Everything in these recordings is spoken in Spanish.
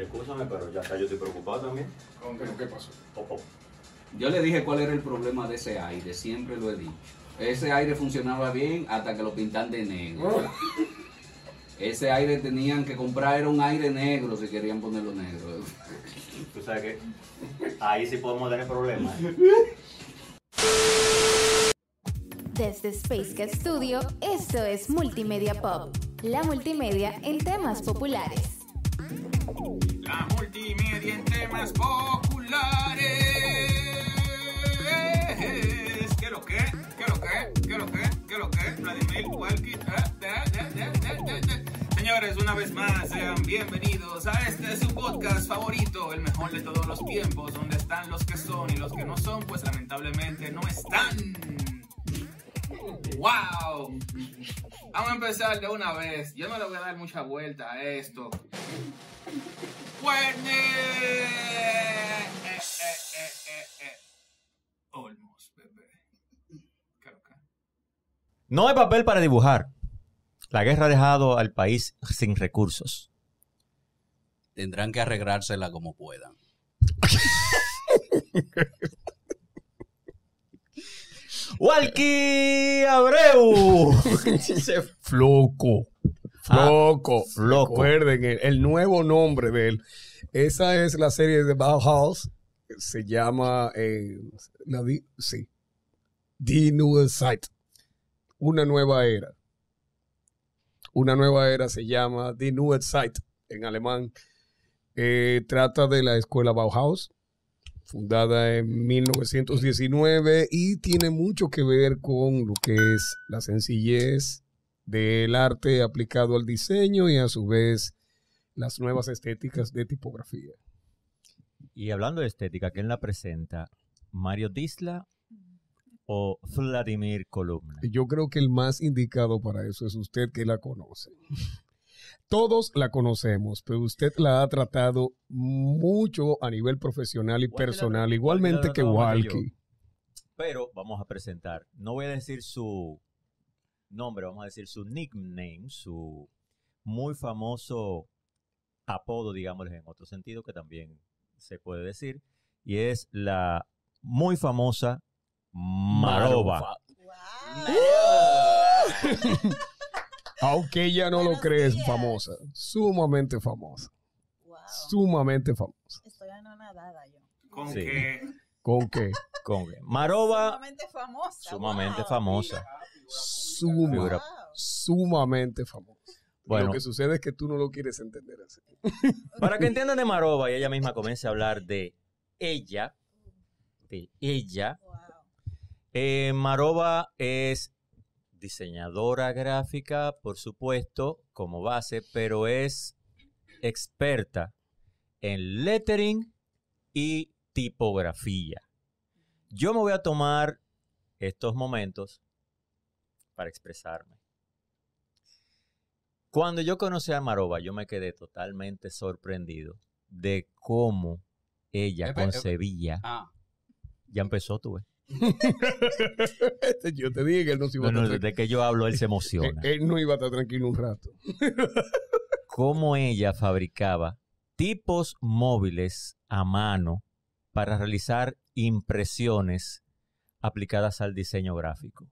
Mira, escúchame, pero ya está, yo estoy preocupado también. ¿Pero qué pasó? Oh, oh. Yo le dije cuál era el problema de ese aire, siempre lo he dicho. Ese aire funcionaba bien hasta que lo pintan de negro. Ese aire tenían que comprar, era un aire negro si querían ponerlo negro. Tú sabes que ahí sí podemos tener problemas. Desde Space Cat Studio, esto es Multimedia Pop, la multimedia en temas populares. Populares. ¿Qué lo que? ¿Qué lo que? ¿Qué lo que? ¿Qué lo que? Vladimir Walkie. Señores, una vez más, sean bienvenidos a este su podcast favorito, el mejor de todos los tiempos, donde están los que son y los que no son, pues lamentablemente no están. ¡Wow! Vamos a empezar de una vez. Yo no le voy a dar mucha vuelta a esto. ¡Fuerte! Eh, eh, eh, eh, eh. Olmos, bebé. No hay papel para dibujar. La guerra ha dejado al país sin recursos. Tendrán que arreglársela como puedan. ¡Walkie Abreu! Floco. Floco. Floco. Recuerden el, el nuevo nombre de él. Esa es la serie de Bauhaus. Se llama. eh, la di- sí. Die Neue Zeit. Una nueva era. Una nueva era se llama Die Neue Zeit en alemán. Eh, trata de la escuela Bauhaus, fundada en 1919 y tiene mucho que ver con lo que es la sencillez del arte aplicado al diseño y a su vez las nuevas estéticas de tipografía. Y hablando de estética, ¿quién la presenta? ¿Mario Disla o Vladimir Columna? Yo creo que el más indicado para eso es usted que la conoce. Todos la conocemos, pero usted la ha tratado mucho a nivel profesional y personal, la igualmente que. Walkie. Pero vamos a presentar, no voy a decir su nombre, vamos a decir su nickname, su muy famoso apodo, digámosles en otro sentido, que también se puede decir, y es la muy famosa Maroba. Aunque ella no lo cree, es famosa, sumamente famosa, Wow. sumamente famosa. Estoy anonadada yo. Con Sí. que. ¿Con qué? Con que Maroba, Sumamente famosa. sumamente wow. famosa. Suma, Figura. Wow. sumamente famosa. Bueno, Lo que sucede es que tú no lo quieres entender así. para que entiendan de Maroba y ella misma comience a hablar de ella, de ella, Wow. Eh, Maroba es diseñadora gráfica, por supuesto, como base, pero es experta en lettering y tipografía. Yo me voy a tomar estos momentos para expresarme. Cuando yo conocí a Maroba, yo me quedé totalmente sorprendido de cómo ella Epe, epe. concebía. Ah, Ya empezó, tú ves. Este, Yo te dije que él no se iba No, a no, estar desde que yo hablo, él se emociona. Él no iba a estar tranquilo un rato. Cómo ella fabricaba tipos móviles a mano para realizar impresiones aplicadas al diseño gráfico.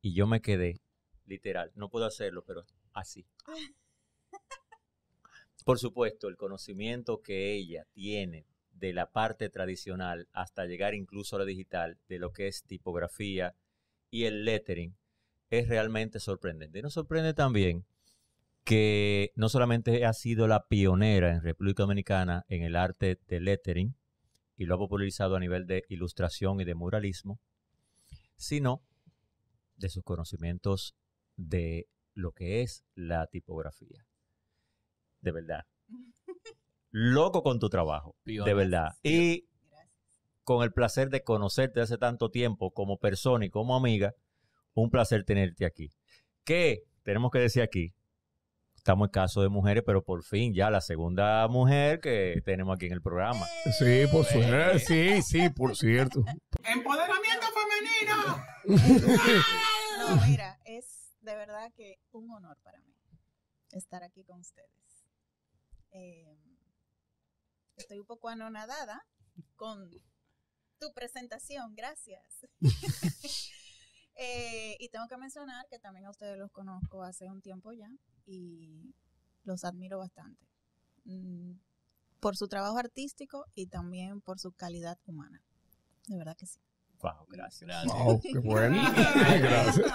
Y yo me quedé, literal, no puedo hacerlo, pero así. Por supuesto, el conocimiento que ella tiene de la parte tradicional hasta llegar incluso a la digital, de lo que es tipografía y el lettering, es realmente sorprendente. Y nos sorprende también que no solamente ha sido la pionera en República Dominicana en el arte de lettering y lo ha popularizado a nivel de ilustración y de muralismo, sino de sus conocimientos de lo que es la tipografía. De verdad. Loco con tu trabajo. De verdad. Y Gracias. con el placer de conocerte hace tanto tiempo como persona y como amiga, un placer tenerte aquí. Que tenemos que decir aquí, estamos en caso de mujeres, pero por fin ya la segunda mujer que tenemos aquí en el programa. Sí, por suerte. Sí, sí, por cierto. ¡Empoderamiento femenino! No, mira, es de verdad que un honor para mí estar aquí con ustedes. Eh, estoy un poco anonadada con tu presentación, gracias. Eh, y tengo que mencionar que también a ustedes los conozco hace un tiempo ya y los admiro bastante. Mm, por su trabajo artístico y también por su calidad humana. De verdad que sí. Wow, gracias. Wow, qué bueno. Gracias.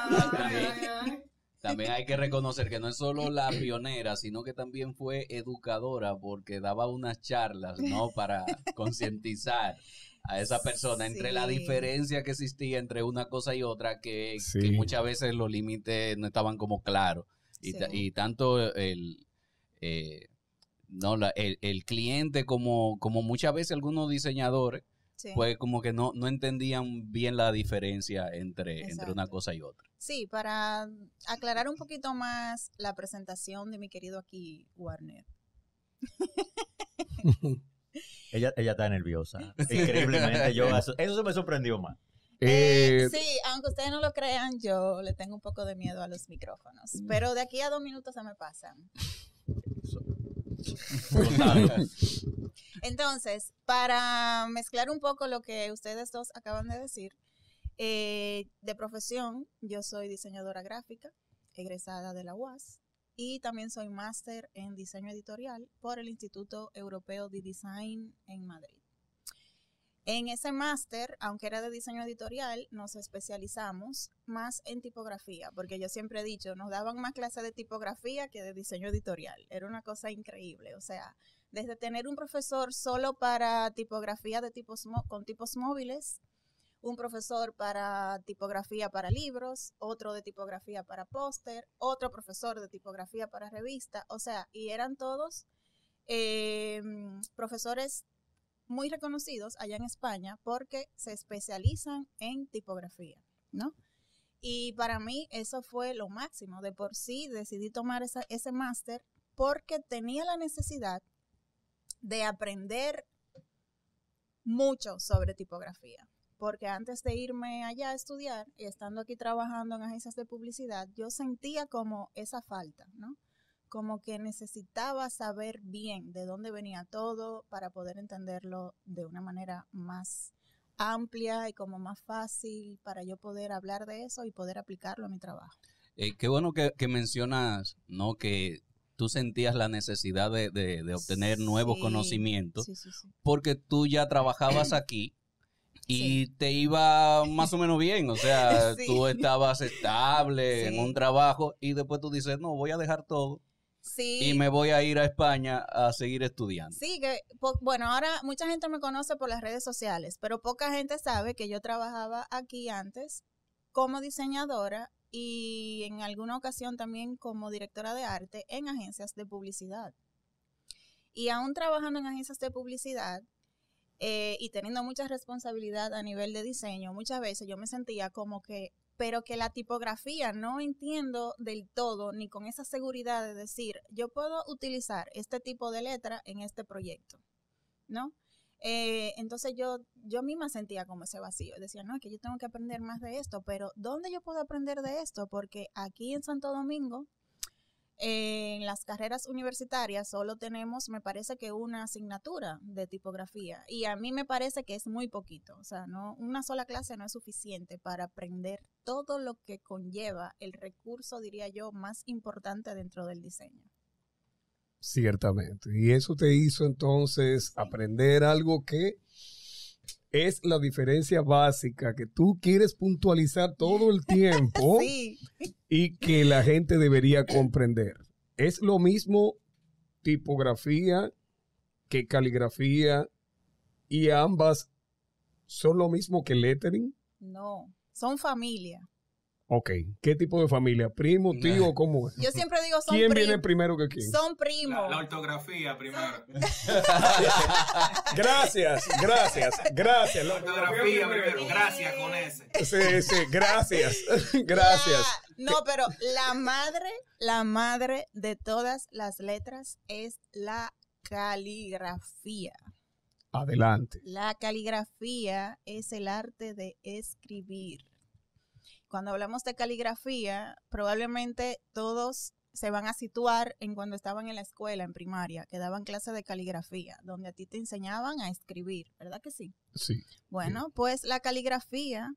También, hay que reconocer que no es solo la pionera, sino que también fue educadora porque daba unas charlas, ¿no? Para concientizar a esa persona entre la diferencia que existía entre una cosa y otra, que, Sí. que muchas veces los límites no estaban como claros. Y, Sí. y tanto el, eh, no, la- el, el cliente como, como muchas veces algunos diseñadores, Sí. pues como que no, no entendían bien la diferencia entre, entre una cosa y otra. Sí, para aclarar un poquito más la presentación de mi querido aquí, Warner. Ella, ella está nerviosa. Increíblemente. Yo, eso, eso se me sorprendió más. Eh, Eh, sí, aunque ustedes no lo crean, yo le tengo un poco de miedo a los micrófonos. Pero de aquí a dos minutos se me pasan. Entonces, para mezclar un poco lo que ustedes dos acaban de decir, eh, de profesión, yo soy diseñadora gráfica, egresada de la UAS, y también soy máster en diseño editorial por el Instituto Europeo de Design en Madrid. En ese máster, aunque era de diseño editorial, nos especializamos más en tipografía, porque yo siempre he dicho, nos daban más clases de tipografía que de diseño editorial. Era una cosa increíble, o sea, desde tener un profesor solo para tipografía de tipos con tipos móviles, un profesor para tipografía para libros, otro de tipografía para póster, otro profesor de tipografía para revista, o sea, y eran todos eh, profesores muy reconocidos allá en España porque se especializan en tipografía, ¿no? Y para mí eso fue lo máximo. De por sí decidí tomar ese máster porque tenía la necesidad de aprender mucho sobre tipografía. Porque antes de irme allá a estudiar y estando aquí trabajando en agencias de publicidad, yo sentía como esa falta, ¿no? Como que necesitaba saber bien de dónde venía todo para poder entenderlo de una manera más amplia y como más fácil para yo poder hablar de eso y poder aplicarlo a mi trabajo. Eh, qué bueno que, que mencionas, ¿no? Que tú sentías la necesidad de, de- de obtener nuevos conocimientos, Sí, sí, sí. porque tú ya trabajabas aquí y te iba más o menos bien, o sea, tú estabas estable en un trabajo y después tú dices, no, voy a dejar todo Sí. y me voy a ir a España a seguir estudiando. Sí, que, bueno, ahora mucha gente me conoce por las redes sociales, pero poca gente sabe que yo trabajaba aquí antes como diseñadora y en alguna ocasión también como directora de arte en agencias de publicidad. Y aún trabajando en agencias de publicidad eh, y teniendo mucha responsabilidad a nivel de diseño, muchas veces yo me sentía como que, pero que la tipografía no entiendo del todo ni con esa seguridad de decir, yo puedo utilizar este tipo de letra en este proyecto, ¿no? Eh, entonces yo, yo misma sentía como ese vacío. Decía, no, es que yo tengo que aprender más de esto, pero ¿dónde yo puedo aprender de esto? Porque aquí en Santo Domingo, en las carreras universitarias solo tenemos, me parece que una asignatura de tipografía y a mí me parece que es muy poquito, o sea, no una sola clase no es suficiente para aprender todo lo que conlleva el recurso, diría yo, más importante dentro del diseño. Ciertamente. Y eso te hizo entonces aprender algo que es la diferencia básica que tú quieres puntualizar todo el tiempo Sí, y que la gente debería comprender. Es lo mismo tipografía que caligrafía y ambas son lo mismo que lettering. no, son familia. Ok, ¿qué tipo de familia? ¿Primo, tío, cómo es? Yo siempre digo son ¿Quién viene primero que quién? Son La, primos. la ortografía primero. Gracias, gracias, gracias. La ortografía primero. Gracias con ese. Sí, sí, gracias, gracias. La- no, pero la madre, la madre de todas las letras es la caligrafía. Adelante. La caligrafía es el arte de escribir. Cuando hablamos de caligrafía, probablemente todos se van a situar en cuando estaban en la escuela, en primaria, que daban clases de caligrafía, donde a ti te enseñaban a escribir, ¿verdad que sí? Sí. Bueno, pues la caligrafía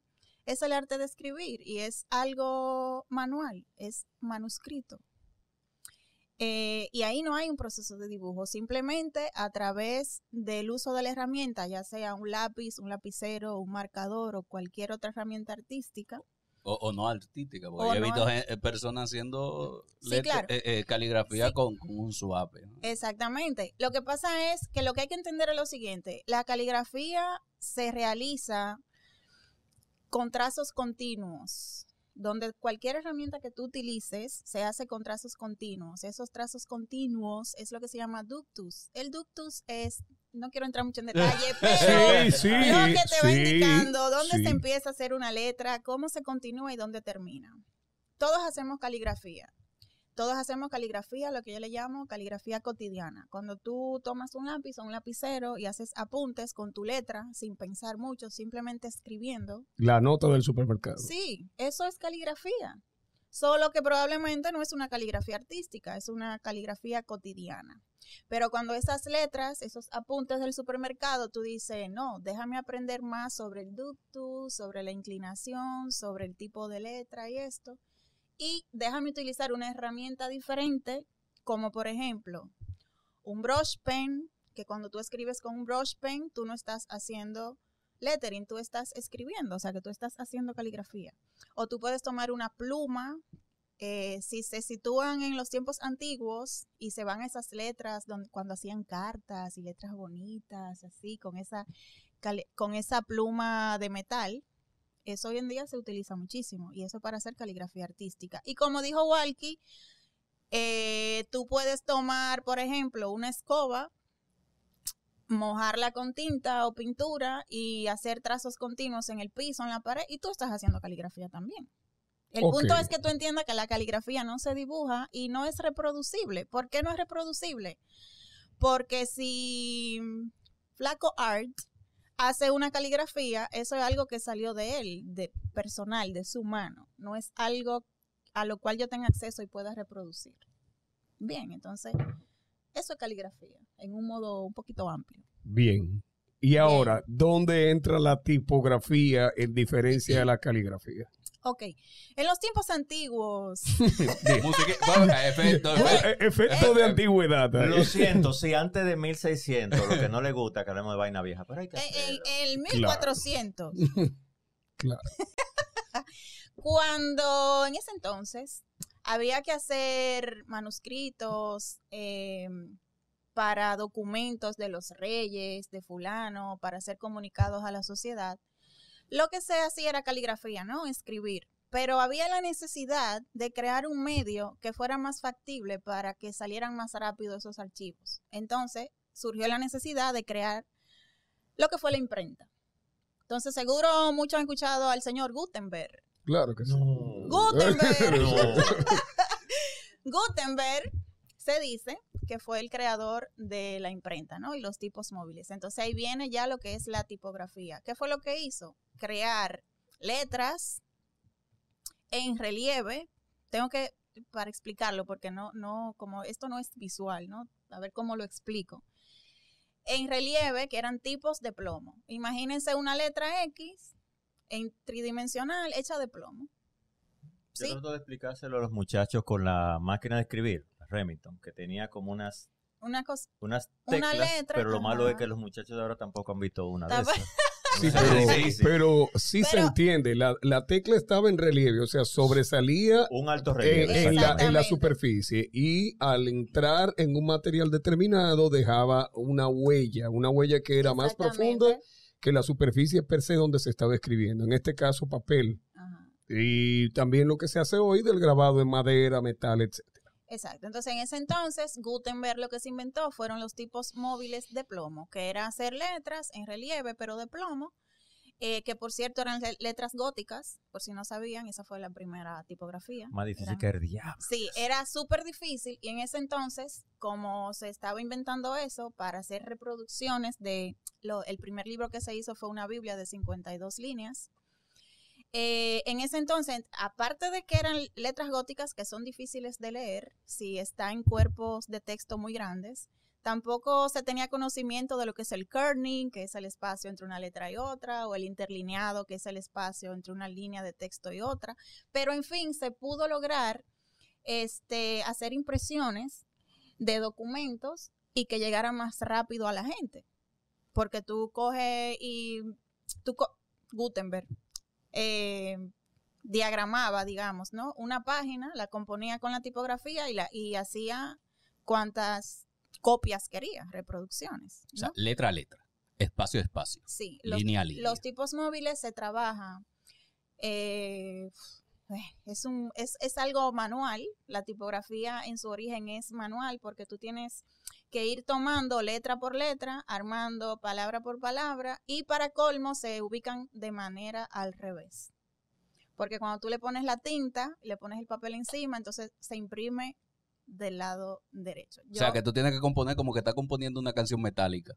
es el arte de escribir y es algo manual, es manuscrito. Eh, y ahí no hay un proceso de dibujo, simplemente a través del uso de la herramienta, ya sea un lápiz, un lapicero, un marcador o cualquier otra herramienta artística. O, o no artística, porque O yo he visto eh, personas haciendo Sí, let- claro. eh, eh, caligrafía Sí. con, con un suave. ¿no? Exactamente. Lo que pasa es que lo que hay que entender es lo siguiente, la caligrafía se realiza con trazos continuos, donde cualquier herramienta que tú utilices se hace con trazos continuos. Esos trazos continuos es lo que se llama ductus. El ductus es, no quiero entrar mucho en detalle, pero Sí, sí, lo que te va sí, indicando dónde se empieza a hacer una letra, cómo se continúa y dónde termina. Todos hacemos caligrafía. Todos hacemos caligrafía, lo que yo le llamo caligrafía cotidiana. Cuando tú tomas un lápiz o un lapicero y haces apuntes con tu letra sin pensar mucho, simplemente escribiendo. La nota del supermercado. Sí, eso es caligrafía. Solo que probablemente no es una caligrafía artística, es una caligrafía cotidiana. Pero cuando esas letras, esos apuntes del supermercado, tú dices, no, déjame aprender más sobre el ductus, sobre la inclinación, sobre el tipo de letra y esto. Y déjame utilizar una herramienta diferente, como por ejemplo un brush pen, que cuando tú escribes con un brush pen, tú no estás haciendo lettering, tú estás escribiendo, o sea que tú estás haciendo caligrafía. O tú puedes tomar una pluma, eh, si se sitúan en los tiempos antiguos y se van esas letras cuando hacían cartas y letras bonitas, así, con esa, con esa pluma de metal, eso hoy en día se utiliza muchísimo y eso para hacer caligrafía artística. Y como dijo Walkie, eh, tú puedes tomar, por ejemplo, una escoba, mojarla con tinta o pintura y hacer trazos continuos en el piso, en la pared, y tú estás haciendo caligrafía también. El punto es que tú entiendas que la caligrafía no se dibuja y no es reproducible. ¿Por qué no es reproducible? Porque si Flaco Art hace una caligrafía, eso es algo que salió de él, de personal, de su mano. No es algo a lo cual yo tenga acceso y pueda reproducir. Bien, entonces, eso es caligrafía, en un modo un poquito amplio. Bien. Y ahora, ¿dónde entra la tipografía en diferencia de la caligrafía? Ok, en los tiempos antiguos, efecto, efecto. Eh, Efecto de antigüedad. ahí. Lo siento, si antes de 1600, lo que no le gusta que hablemos de vaina vieja, pero hay que en, hacerlo. en el 1400, Claro. cuando en ese entonces había que hacer manuscritos eh, para documentos de los reyes, de fulano, para ser comunicados a la sociedad, lo que se hacía era caligrafía, ¿no? Escribir. Pero había la necesidad de crear un medio que fuera más factible para que salieran más rápido esos archivos. Entonces surgió la necesidad de crear lo que fue la imprenta. Entonces seguro muchos han escuchado al señor Gutenberg. Claro que sí. Gutenberg. Gutenberg se dice que fue el creador de la imprenta, ¿no? Y los tipos móviles. Entonces ahí viene ya lo que es la tipografía. ¿Qué fue lo que hizo? Crear letras en relieve. Tengo que, para explicarlo, porque no, no, como esto no es visual, ¿no? A ver cómo lo explico. En relieve, que eran tipos de plomo. Imagínense una letra X en tridimensional hecha de plomo. Yo ¿Sí? trato de explicárselo a los muchachos con la máquina de escribir, Remington, que tenía como unas Una cosa. unas Una teclas, letra, pero lo malo es que los muchachos de ahora tampoco han visto una de esas. Sí, pero, sí se entiende. La, la tecla estaba en relieve, o sea, sobresalía un alto en, relieve. en la, en la Exactamente. superficie y al entrar en un material determinado dejaba una huella, una huella que era más profunda que la superficie per se donde se estaba escribiendo. En este caso, papel. Ajá. Y también lo que se hace hoy del grabado en madera, metal, etc. Exacto. Entonces, en ese entonces, Gutenberg lo que se inventó fueron los tipos móviles de plomo, que era hacer letras en relieve, pero de plomo, eh, que por cierto eran le- letras góticas, por si no sabían, esa fue la primera tipografía. Más difícil Eran- que el diablo. Sí, era súper difícil y en ese entonces, como se estaba inventando eso para hacer reproducciones de lo, el primer libro que se hizo fue una Biblia de 52 líneas. Eh, en ese entonces, aparte de que eran letras góticas que son difíciles de leer, si está en cuerpos de texto muy grandes, tampoco se tenía conocimiento de lo que es el kerning, que es el espacio entre una letra y otra, o el interlineado, que es el espacio entre una línea de texto y otra. Pero en fin, se pudo lograr este, hacer impresiones de documentos y que llegara más rápido a la gente. Porque tú coges y tú co- Gutenberg eh, diagramaba, digamos, ¿no? Una página, la componía con la tipografía y, la, y hacía cuantas copias quería, reproducciones. O sea, letra a letra, espacio a espacio, Sí, los, línea a línea. los tipos móviles se trabajan. eh, es, un, es, es algo manual. La tipografía en su origen es manual porque tú tienes que ir tomando letra por letra, armando palabra por palabra y para colmo se ubican de manera al revés. Porque cuando tú le pones la tinta, le pones el papel encima, entonces se imprime del lado derecho. o sea, que tú tienes que componer como que estás componiendo una canción metálica.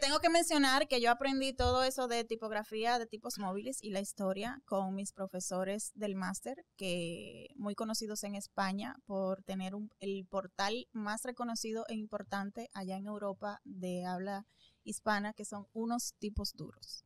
Tengo que mencionar que yo aprendí todo eso de tipografía de tipos móviles y la historia con mis profesores del máster, que muy conocidos en España por tener un- el portal más reconocido e importante allá en Europa de habla hispana, que son unos tipos duros.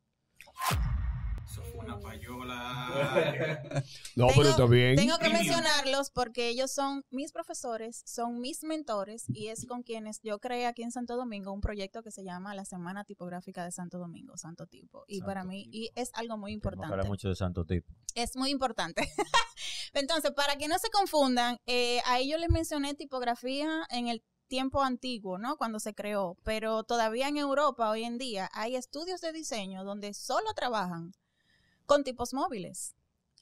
Eso fue una payola. No, Tengo- pero está bien. Tengo que mencionarlos porque ellos son mis profesores, son mis mentores y es con quienes yo creé aquí en Santo Domingo un proyecto que se llama la Semana Tipográfica de Santo Domingo, Santo Tipo. Y para mí Tipo. y es algo muy importante. hablar mucho de Santo Tipo. Es muy importante. Entonces, para que no se confundan, eh, ahí yo les mencioné tipografía en el tiempo antiguo, ¿no? Cuando se creó, pero todavía en Europa hoy en día hay estudios de diseño donde solo trabajan con tipos móviles.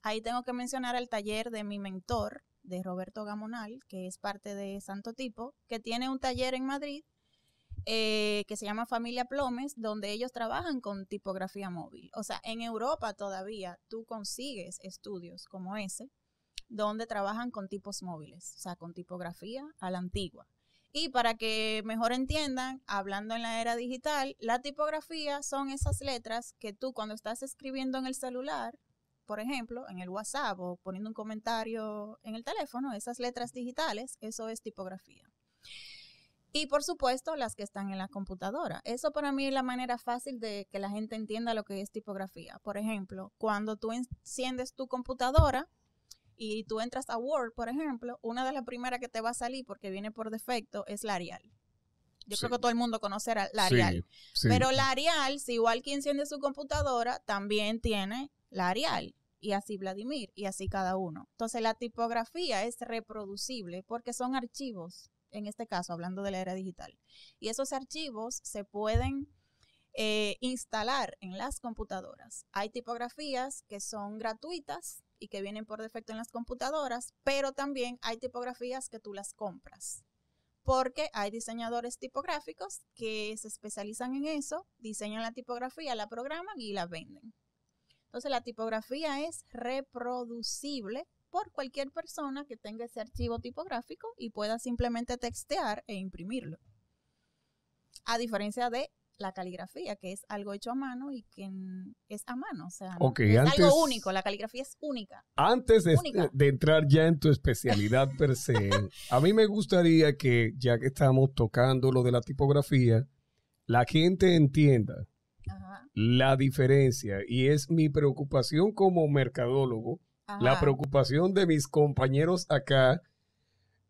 Ahí tengo que mencionar el taller de mi mentor, de Roberto Gamonal, que es parte de Santo Tipo, que tiene un taller en Madrid eh, que se llama Familia Plomes, donde ellos trabajan con tipografía móvil. O sea, en Europa todavía tú consigues estudios como ese, donde trabajan con tipos móviles, o sea, con tipografía a la antigua. Y para que mejor entiendan, hablando en la era digital, la tipografía son esas letras que tú cuando estás escribiendo en el celular, por ejemplo, en el WhatsApp o poniendo un comentario en el teléfono, esas letras digitales, eso es tipografía. Y por supuesto, las que están en la computadora. Eso para mí es la manera fácil de que la gente entienda lo que es tipografía. Por ejemplo, cuando tú enciendes tu computadora y tú entras a Word, por ejemplo, una de las primeras que te va a salir porque viene por defecto es la Arial. Yo Sí. creo que todo el mundo conoce la la Sí, Arial. sí. Pero la Arial, si igual que enciende su computadora, también tiene la Arial. Y así Vladimir, y así cada uno. Entonces la tipografía es reproducible porque son archivos, en este caso hablando de la era digital. Y esos archivos se pueden eh, instalar en las computadoras. Hay tipografías que son gratuitas y que vienen por defecto en las computadoras, pero también hay tipografías que tú las compras porque hay diseñadores tipográficos que se especializan en eso, diseñan la tipografía, la programan y la venden. Entonces la tipografía es reproducible por cualquier persona que tenga ese archivo tipográfico y pueda simplemente textear e imprimirlo. A diferencia de la caligrafía, que es algo hecho a mano y que es a mano, o sea, es antes- algo único, la caligrafía es única. Antes de, Única. de entrar ya en tu especialidad per se, a mí me gustaría que, ya que estamos tocando lo de la tipografía, la gente entienda Ajá, la diferencia y es mi preocupación como mercadólogo, la preocupación de mis compañeros acá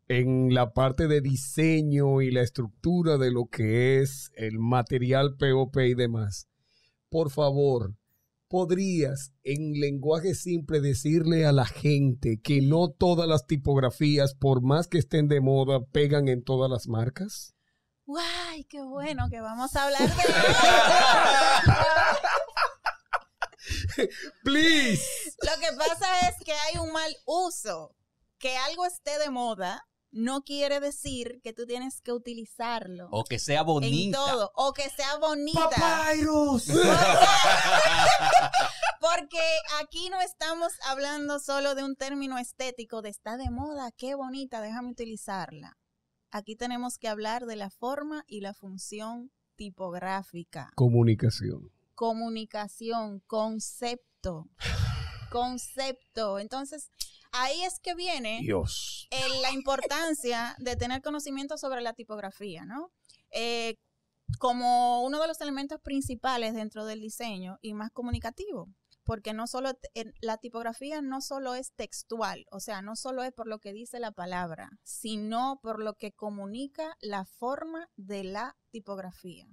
en la parte de diseño y la estructura de lo que es el material POP y demás. Por favor, ¿podrías en lenguaje simple decirle a la gente que no todas las tipografías, por más que estén de moda, pegan en todas las marcas? ¡Guay! ¡Qué bueno que vamos a hablar de Please. Lo que pasa es que hay un mal uso. Que algo esté de moda no quiere decir que tú tienes que utilizarlo O que sea en bonita. todo. O que sea bonita. Papyrus. Porque aquí no estamos hablando solo de un término estético, de está de moda, qué bonita, déjame utilizarla. Aquí tenemos que hablar de la forma y la función tipográfica. Comunicación. Comunicación, concepto. Concepto. Entonces, ahí es que viene Dios. eh, la importancia de tener conocimiento sobre la tipografía, ¿no? Eh, como uno de los elementos principales dentro del diseño y más comunicativo, porque no solo la tipografía no solo es textual, o sea, no solo es por lo que dice la palabra, sino por lo que comunica la forma de la tipografía.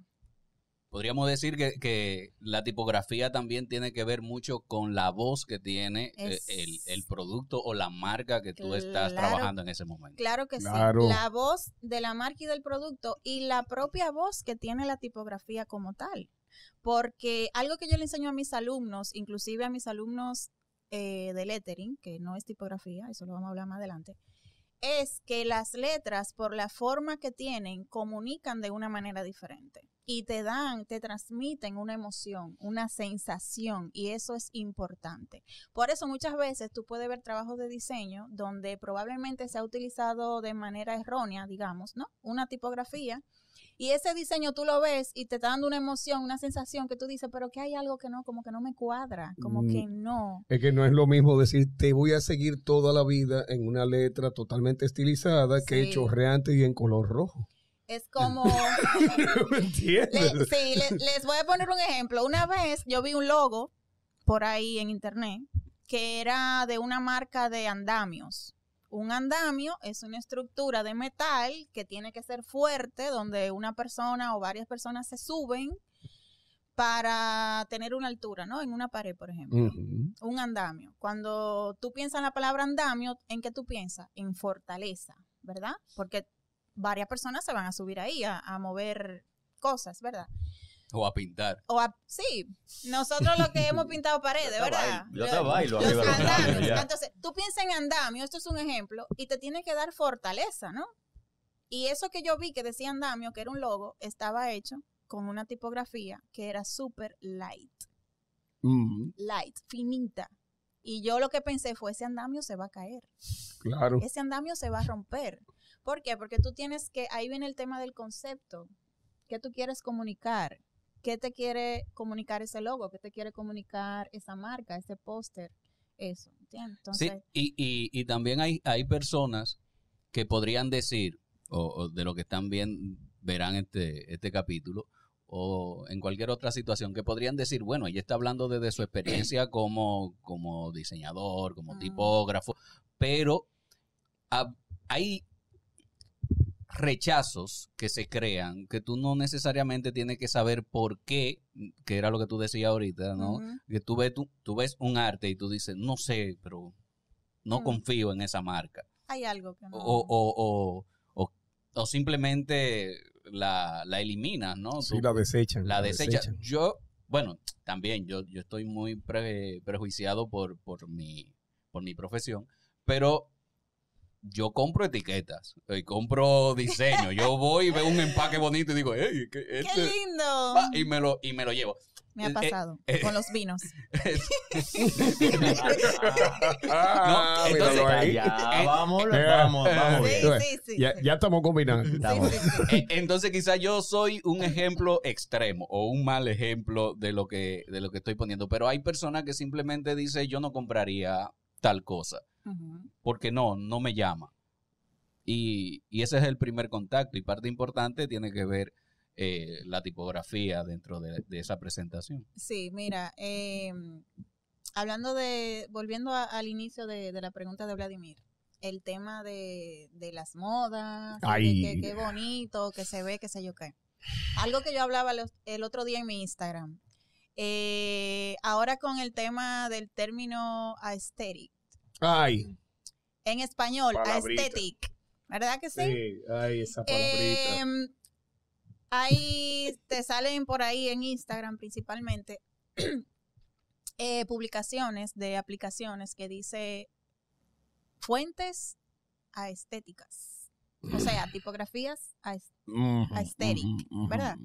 Podríamos decir que, que la tipografía también tiene que ver mucho con la voz que tiene eh, Es- el, el producto o la marca que tú estás trabajando en ese momento. Claro que Claro. sí. La voz de la marca y del producto y la propia voz que tiene la tipografía como tal. Porque algo que yo le enseño a mis alumnos, inclusive a mis alumnos eh, de lettering, que no es tipografía, eso lo vamos a hablar más adelante, es que las letras, por la forma que tienen, comunican de una manera diferente. Y te dan, te transmiten una emoción, una sensación, y eso es importante. Por eso muchas veces tú puedes ver trabajos de diseño donde probablemente se ha utilizado de manera errónea, digamos, ¿no? Una tipografía. Y ese diseño tú lo ves y te está dando una emoción, una sensación que tú dices, pero que hay algo que no, como que no me cuadra, como Mm. que no. Es que no es lo mismo decir te voy a seguir toda la vida en una letra totalmente estilizada que Sí. chorreante y en color rojo. Es como... Le- sí, le- les voy a poner un ejemplo. Una vez yo vi un logo por ahí en internet que era de una marca de andamios. Un andamio es una estructura de metal que tiene que ser fuerte, donde una persona o varias personas se suben para tener una altura, ¿no? En una pared, por ejemplo. Un andamio. Cuando tú piensas en la palabra andamio, ¿en qué tú piensas? En fortaleza, ¿verdad? Porque varias personas se van a subir ahí a, a mover cosas, ¿verdad? O a pintar. O a- sí, nosotros lo que hemos pintado paredes, Yo ¿verdad? bailo- yo te bailo Los los andamios. Entonces, tú piensas en andamio, esto es un ejemplo, y te tiene que dar fortaleza, ¿no? Y eso que yo vi que decía andamio, que era un logo, estaba hecho con una tipografía que era súper light, light, finita. Y yo lo que pensé fue, ese andamio se va a caer Claro. ese andamio se va a romper. ¿Por qué? Porque tú tienes que, ahí viene el tema del concepto. ¿Qué tú quieres comunicar? ¿Qué te quiere comunicar ese logo? ¿Qué te quiere comunicar esa marca, ese póster? Eso, ¿entiendes? Sí, Entonces, y, y, y también hay, hay personas que podrían decir, o, o de lo que están bien, verán este, este capítulo, o en cualquier otra situación, que podrían decir, bueno, ella está hablando desde su experiencia como, como diseñador, como Mm. tipógrafo, pero ha- hay rechazos que se crean que tú no necesariamente tienes que saber por qué, que era lo que tú decías ahorita, ¿no? que tú ves, tú, tú ves un arte y tú dices, no sé, pero no Mm. confío en esa marca. hay algo que no. O, o, o, o, o simplemente la, la eliminas, ¿no? Sí, Tú- la desechan. la desecha. Yo, bueno, también yo, yo estoy muy pre- prejuiciado por, por, mi, por mi profesión, pero yo compro etiquetas y compro diseño. Yo voy y veo un empaque bonito y digo, hey, ¿qué- ¡Qué este? lindo! Va, y me lo, y me lo llevo. Me ha eh, pasado eh, con los vinos. Ah, No, entonces- míralo ahí. Ya, Eh, vamos, eh, vamos, eh, vamos. Sí, sí, sí. Ya, ya estamos combinando. Sí, Estamos. sí, sí. Eh, Entonces quizás yo soy un ejemplo extremo o un mal ejemplo de lo que de lo que estoy poniendo, pero hay personas que simplemente dicen yo no compraría tal cosa Porque no, no me llama. Y, y ese es el primer contacto y parte importante tiene que ver eh, la tipografía dentro de, de esa presentación. Sí, mira, eh, hablando de, volviendo a- al inicio de, de la pregunta de Vladimir, el tema de, de las modas, de Ay. que qué bonito, que se ve, qué sé yo qué. Algo que yo hablaba los- el otro día en mi Instagram. Eh, ahora con el tema del término aesthetic, Ay, en español, Palabrita. aesthetic, ¿verdad que sí? sí, ay, esa palabrita. Em, ahí te salen por ahí en Instagram principalmente eh, publicaciones de aplicaciones que dice fuentes a estéticas. O sea, tipografías a aesthetic, ¿verdad?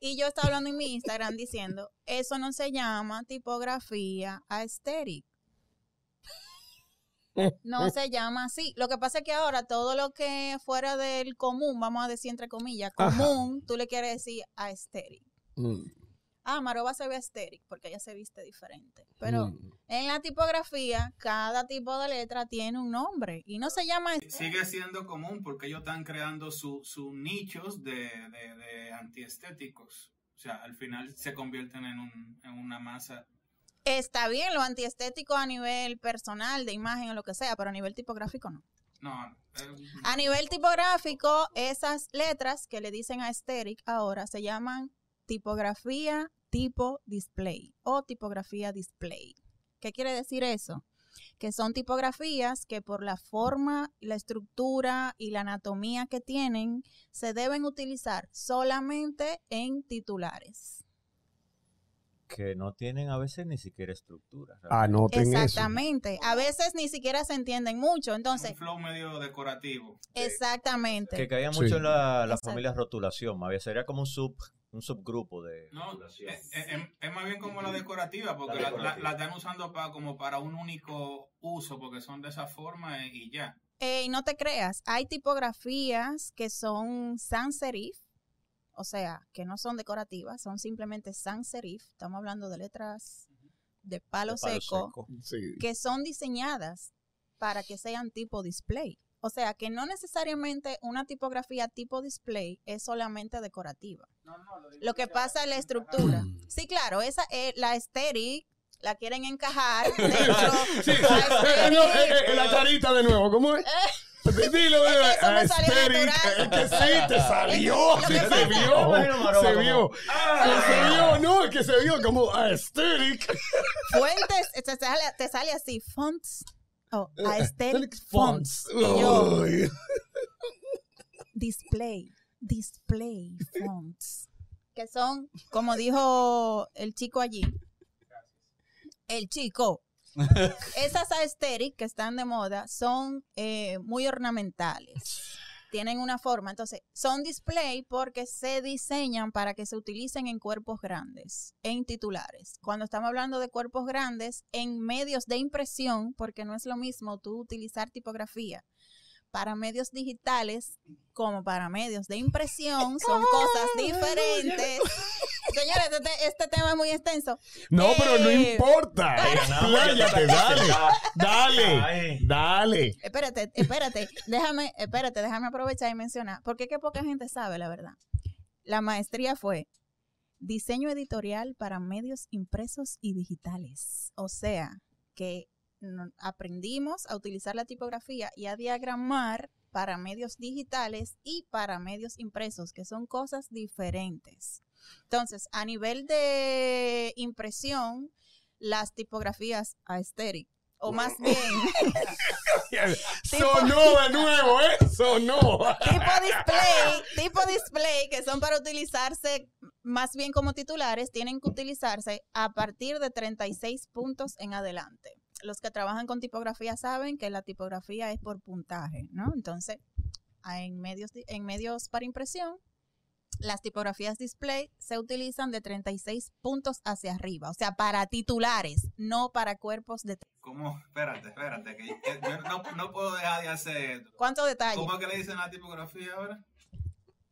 Y yo estaba hablando en mi Instagram diciendo, eso no se llama tipografía aesthetic. No se llama así. Lo que pasa es que ahora todo lo que fuera del común, vamos a decir entre comillas, Ajá. común, tú le quieres decir aesthetic. Mm, Ah, Maroba se ve aesthetic porque ella se viste diferente. Pero mm. en la tipografía, cada tipo de letra tiene un nombre y no se llama Sigue siendo común porque ellos están creando sus su nichos de, de, de antiestéticos. O sea, al final se convierten en, un, en una masa. Está bien lo antiestético a nivel personal, de imagen o lo que sea, pero a nivel tipográfico no. No, eh, A nivel tipográfico, esas letras que le dicen a aesthetic ahora se llaman tipografía tipo display o tipografía display. ¿Qué quiere decir eso? Que son tipografías que por la forma, la estructura y la anatomía que tienen, se deben utilizar solamente en titulares. Que no tienen a veces ni siquiera estructura. Anoten eso. Exactamente. A veces ni siquiera se entienden mucho. Entonces, un flow medio decorativo. exactamente. Que caía Sí. mucho en la, la familia rotulación, más bien sería como un sub, un subgrupo de No, rotulación. es, es- es- es más bien como la decorativa, porque La decorativa. la- la están usando para, como para un único uso, porque son de esa forma y, y ya. Eh, y no te creas, hay tipografías que son sans serif, o sea, que no son decorativas, son simplemente sans serif. Estamos hablando de letras de palo, de palo seco, seco. Sí. que son diseñadas para que sean tipo display. O sea, que no necesariamente una tipografía tipo display es solamente decorativa. Lo que pasa es la estructura. Sí, claro, esa es la aesthetic, la quieren encajar dentro. Sí, la eh, no, eh, eh, la carita de nuevo, ¿cómo es? Dilo, Es que eso me salió natural. eh, que sí, te salió, sí, se vio, se vio, Ah, se vio, no, es que se vio como aesthetic. Fuentes, te sale, te sale así, fonts. Oh, aesthetic Aesthetic fonts. Display, display fonts. Que son, como dijo el chico allí, el chico. Esas aesthetic que están de moda son eh, muy ornamentales. Tienen una forma. Entonces, son display porque se diseñan para que se utilicen en cuerpos grandes, en titulares. Cuando estamos hablando de cuerpos grandes, en medios de impresión, porque no es lo mismo tú utilizar tipografía para medios digitales como para medios de impresión, son cosas diferentes. Señores, este, este tema es muy extenso. No, pero no Eh, importa. Expláyate, dale, dale, Ay. dale. Espérate, espérate, déjame, espérate, déjame aprovechar y mencionar, porque es que poca gente sabe la verdad. La maestría fue diseño editorial para medios impresos y digitales. O sea, que aprendimos a utilizar la tipografía y a diagramar para medios digitales y para medios impresos, que son cosas diferentes. Entonces, a nivel de impresión, las tipografías aesthetic, o más bien Sonó de nuevo, ¿eh? Sonó. tipo display, tipo display que son para utilizarse más bien como titulares, tienen que utilizarse a partir de 36 puntos en adelante. Los que trabajan con tipografía saben que la tipografía es por puntaje, ¿no? Entonces, en medios, di- en medios para impresión, las tipografías display se utilizan de 36 puntos hacia arriba, o sea, para titulares, no para cuerpos de... ¿Cómo? Espérate, espérate, que que yo no, no puedo dejar de hacer esto. ¿Cuánto detalle? ¿Cómo es que le dicen la tipografía ahora?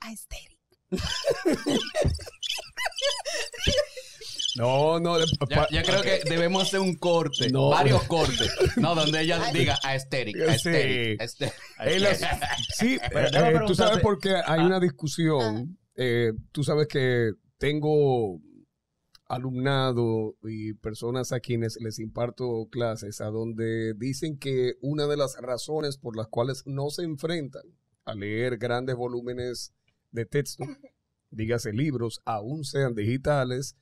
Aesthetic. No, no. de- Ya, ya creo que debemos hacer un corte, No. varios cortes, no, donde ella diga aesthetic, Sí. aesthetic, aesthetic. en las- sí, Pero eh, tú sabes por qué hay una discusión. eh, tú sabes que tengo alumnado y personas a quienes les imparto clases a donde dicen que una de las razones por las cuales no se enfrentan a leer grandes volúmenes de texto, dígase libros, aún sean digitales,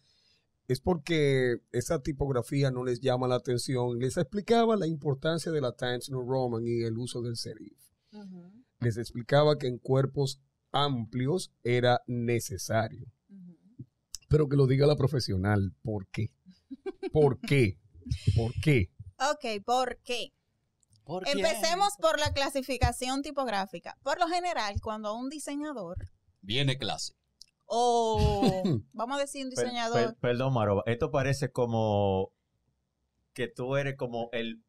es porque esa tipografía no les llama la atención. Les explicaba la importancia de la Times New Roman y el uso del serif. Les explicaba que en cuerpos amplios era necesario. Pero que lo diga la profesional. ¿Por qué? ¿Por qué? ¿Por qué? Ok, ¿por qué? ¿Por qué? Empecemos por la clasificación tipográfica. Por lo general, cuando un diseñador Viene clase. O vamos a decir un diseñador, per- perdón, Maroba. Esto parece como que tú eres como el,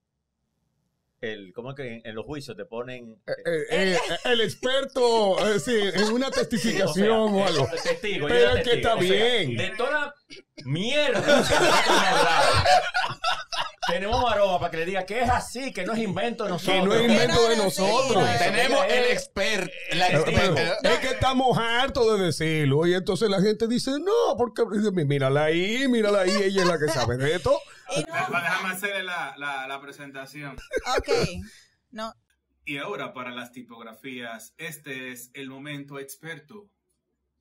el, ¿cómo es que en, en los juicios te ponen Eh, eh, eh, el experto, eh, sí, en una testificación o, algo. Testigo, Pero es que testigo. está O sea, bien. de toda la mierda que nosotros hemos hablado, tenemos Maroba para que le diga que es así, que no es invento de nosotros. Que no es invento de nosotros. Tenemos el expert, la Pero- pero experta. es que estamos hartos de decirlo y entonces la gente dice, no, porque mírala ahí, mírala ahí, ella es la que sabe de esto. No- Déjame hacerle la, la, la presentación. ok. No, Y ahora para las tipografías, este es el momento experto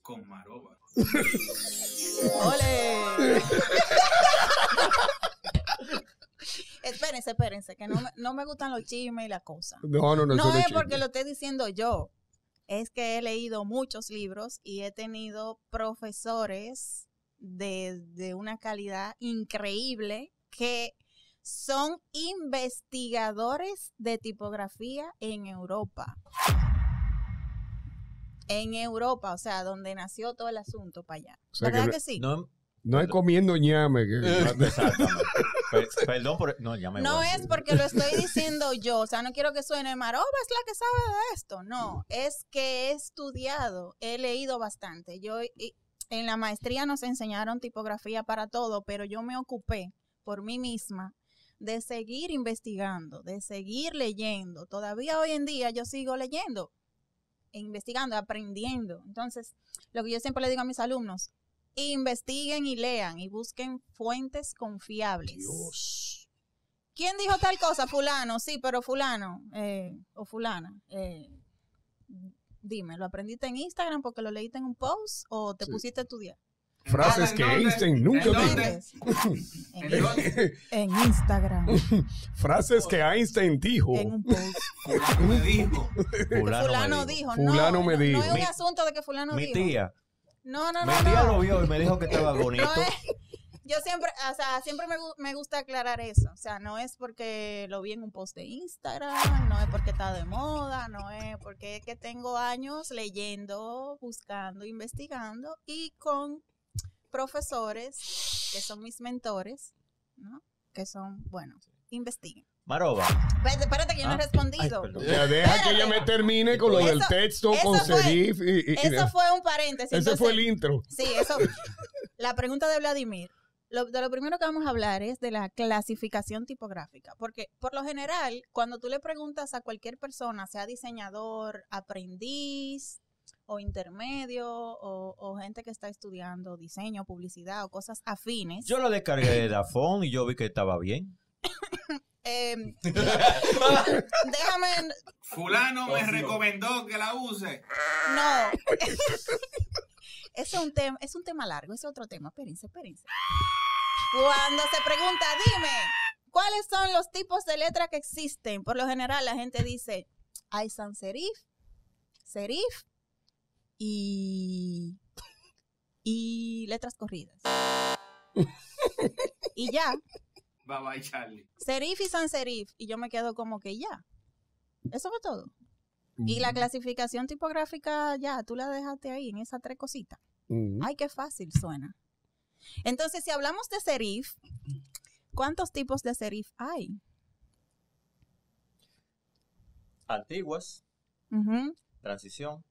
con Maroba. ¡Ole! espérense, espérense, que no me, no me gustan los chismes y la cosa. No, no, no. No es porque lo esté diciendo yo, es que he leído muchos libros y he tenido profesores de, de una calidad increíble que son investigadores de tipografía en Europa. En Europa, o sea, donde nació todo el asunto para allá. O sea ¿Verdad que sí? No, No es comiendo ñame. que- exactamente. Per- perdón por... No, ya me No voy. es porque lo estoy diciendo yo, o sea, no quiero que suene Maroba es la que sabe de esto, no, es que he estudiado, he leído bastante. Yo en la maestría nos enseñaron tipografía para todo, pero yo me ocupé por mí misma de seguir investigando, de seguir leyendo. Todavía hoy en día yo sigo leyendo, e investigando, aprendiendo. Entonces, lo que yo siempre le digo a mis alumnos, investiguen y lean y busquen fuentes confiables. Dios. ¿Quién dijo tal cosa? Fulano, sí, pero fulano eh, o fulana. eh, dime, ¿lo aprendiste en Instagram porque lo leíste en un post o te Sí. pusiste a estudiar? Frases ¿En que dónde? Einstein nunca ¿En dijo. En, ¿En dónde? en Instagram, Frases que Einstein dijo. en un post. Fulano me dijo. Fulano, dijo, Fulano no, me no, dijo. no es un Mi- asunto de que fulano Mi dijo. tía, No, no, mi no, tía no. lo vio y me dijo que estaba bonito. No es- yo siempre, o sea, siempre me, me gusta aclarar eso. O sea, no es porque lo vi en un post de Instagram, no es porque está de moda, no es porque es que tengo años leyendo, buscando, investigando y con profesores que son mis mentores, ¿no? Que son, bueno, investiguen. Maroba, Espérate, espérate que yo no he Ah, respondido. ay. Ya deja que ella me termine con lo del Eso- texto eso con serif y, y- y- Eso fue un paréntesis. ese fue el intro. Sí, eso. La pregunta de Vladimir. Lo, de lo primero que vamos a hablar es de la clasificación tipográfica, porque por lo general, cuando tú le preguntas a cualquier persona, sea diseñador, aprendiz o intermedio o, o gente que está estudiando diseño, publicidad o cosas afines, yo lo descargué de Dafón y yo vi que estaba bien. em, déjame, Fulano me recomendó que la use. no, es un tema, es un tema largo, es otro tema, espérense, espérense. Cuando se pregunta, dime, ¿cuáles son los tipos de letra que existen? Por lo general la gente dice, hay sans serif, serif y, y letras corridas. y ya, Bye bye, Charlie. serif y sans serif. Y yo me quedo como que ya. Eso fue todo. Y la clasificación tipográfica, ya, tú la dejaste ahí en esas tres cositas. Mm. Ay, qué fácil suena. Entonces, si hablamos de serif, ¿cuántos tipos de serif hay? Antiguas, transición,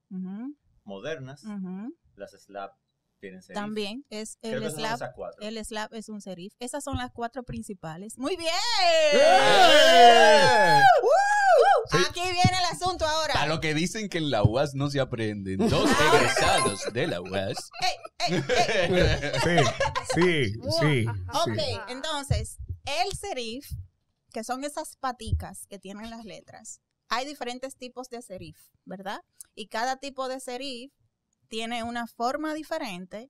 modernas, las slab tienen serif. También es Creo el que son slab. esas cuatro. El slab es un serif. Esas son las cuatro principales. Muy bien. ¡Eh! ¡Woo! Aquí viene el asunto ahora. A lo que dicen que en la UAS no se aprenden. Dos egresados de la UAS. Ey, ey, ey. Sí, sí, sí. Ok, sí. entonces, el serif, que son esas paticas que tienen las letras, hay diferentes tipos de serif, ¿verdad? Y cada tipo de serif tiene una forma diferente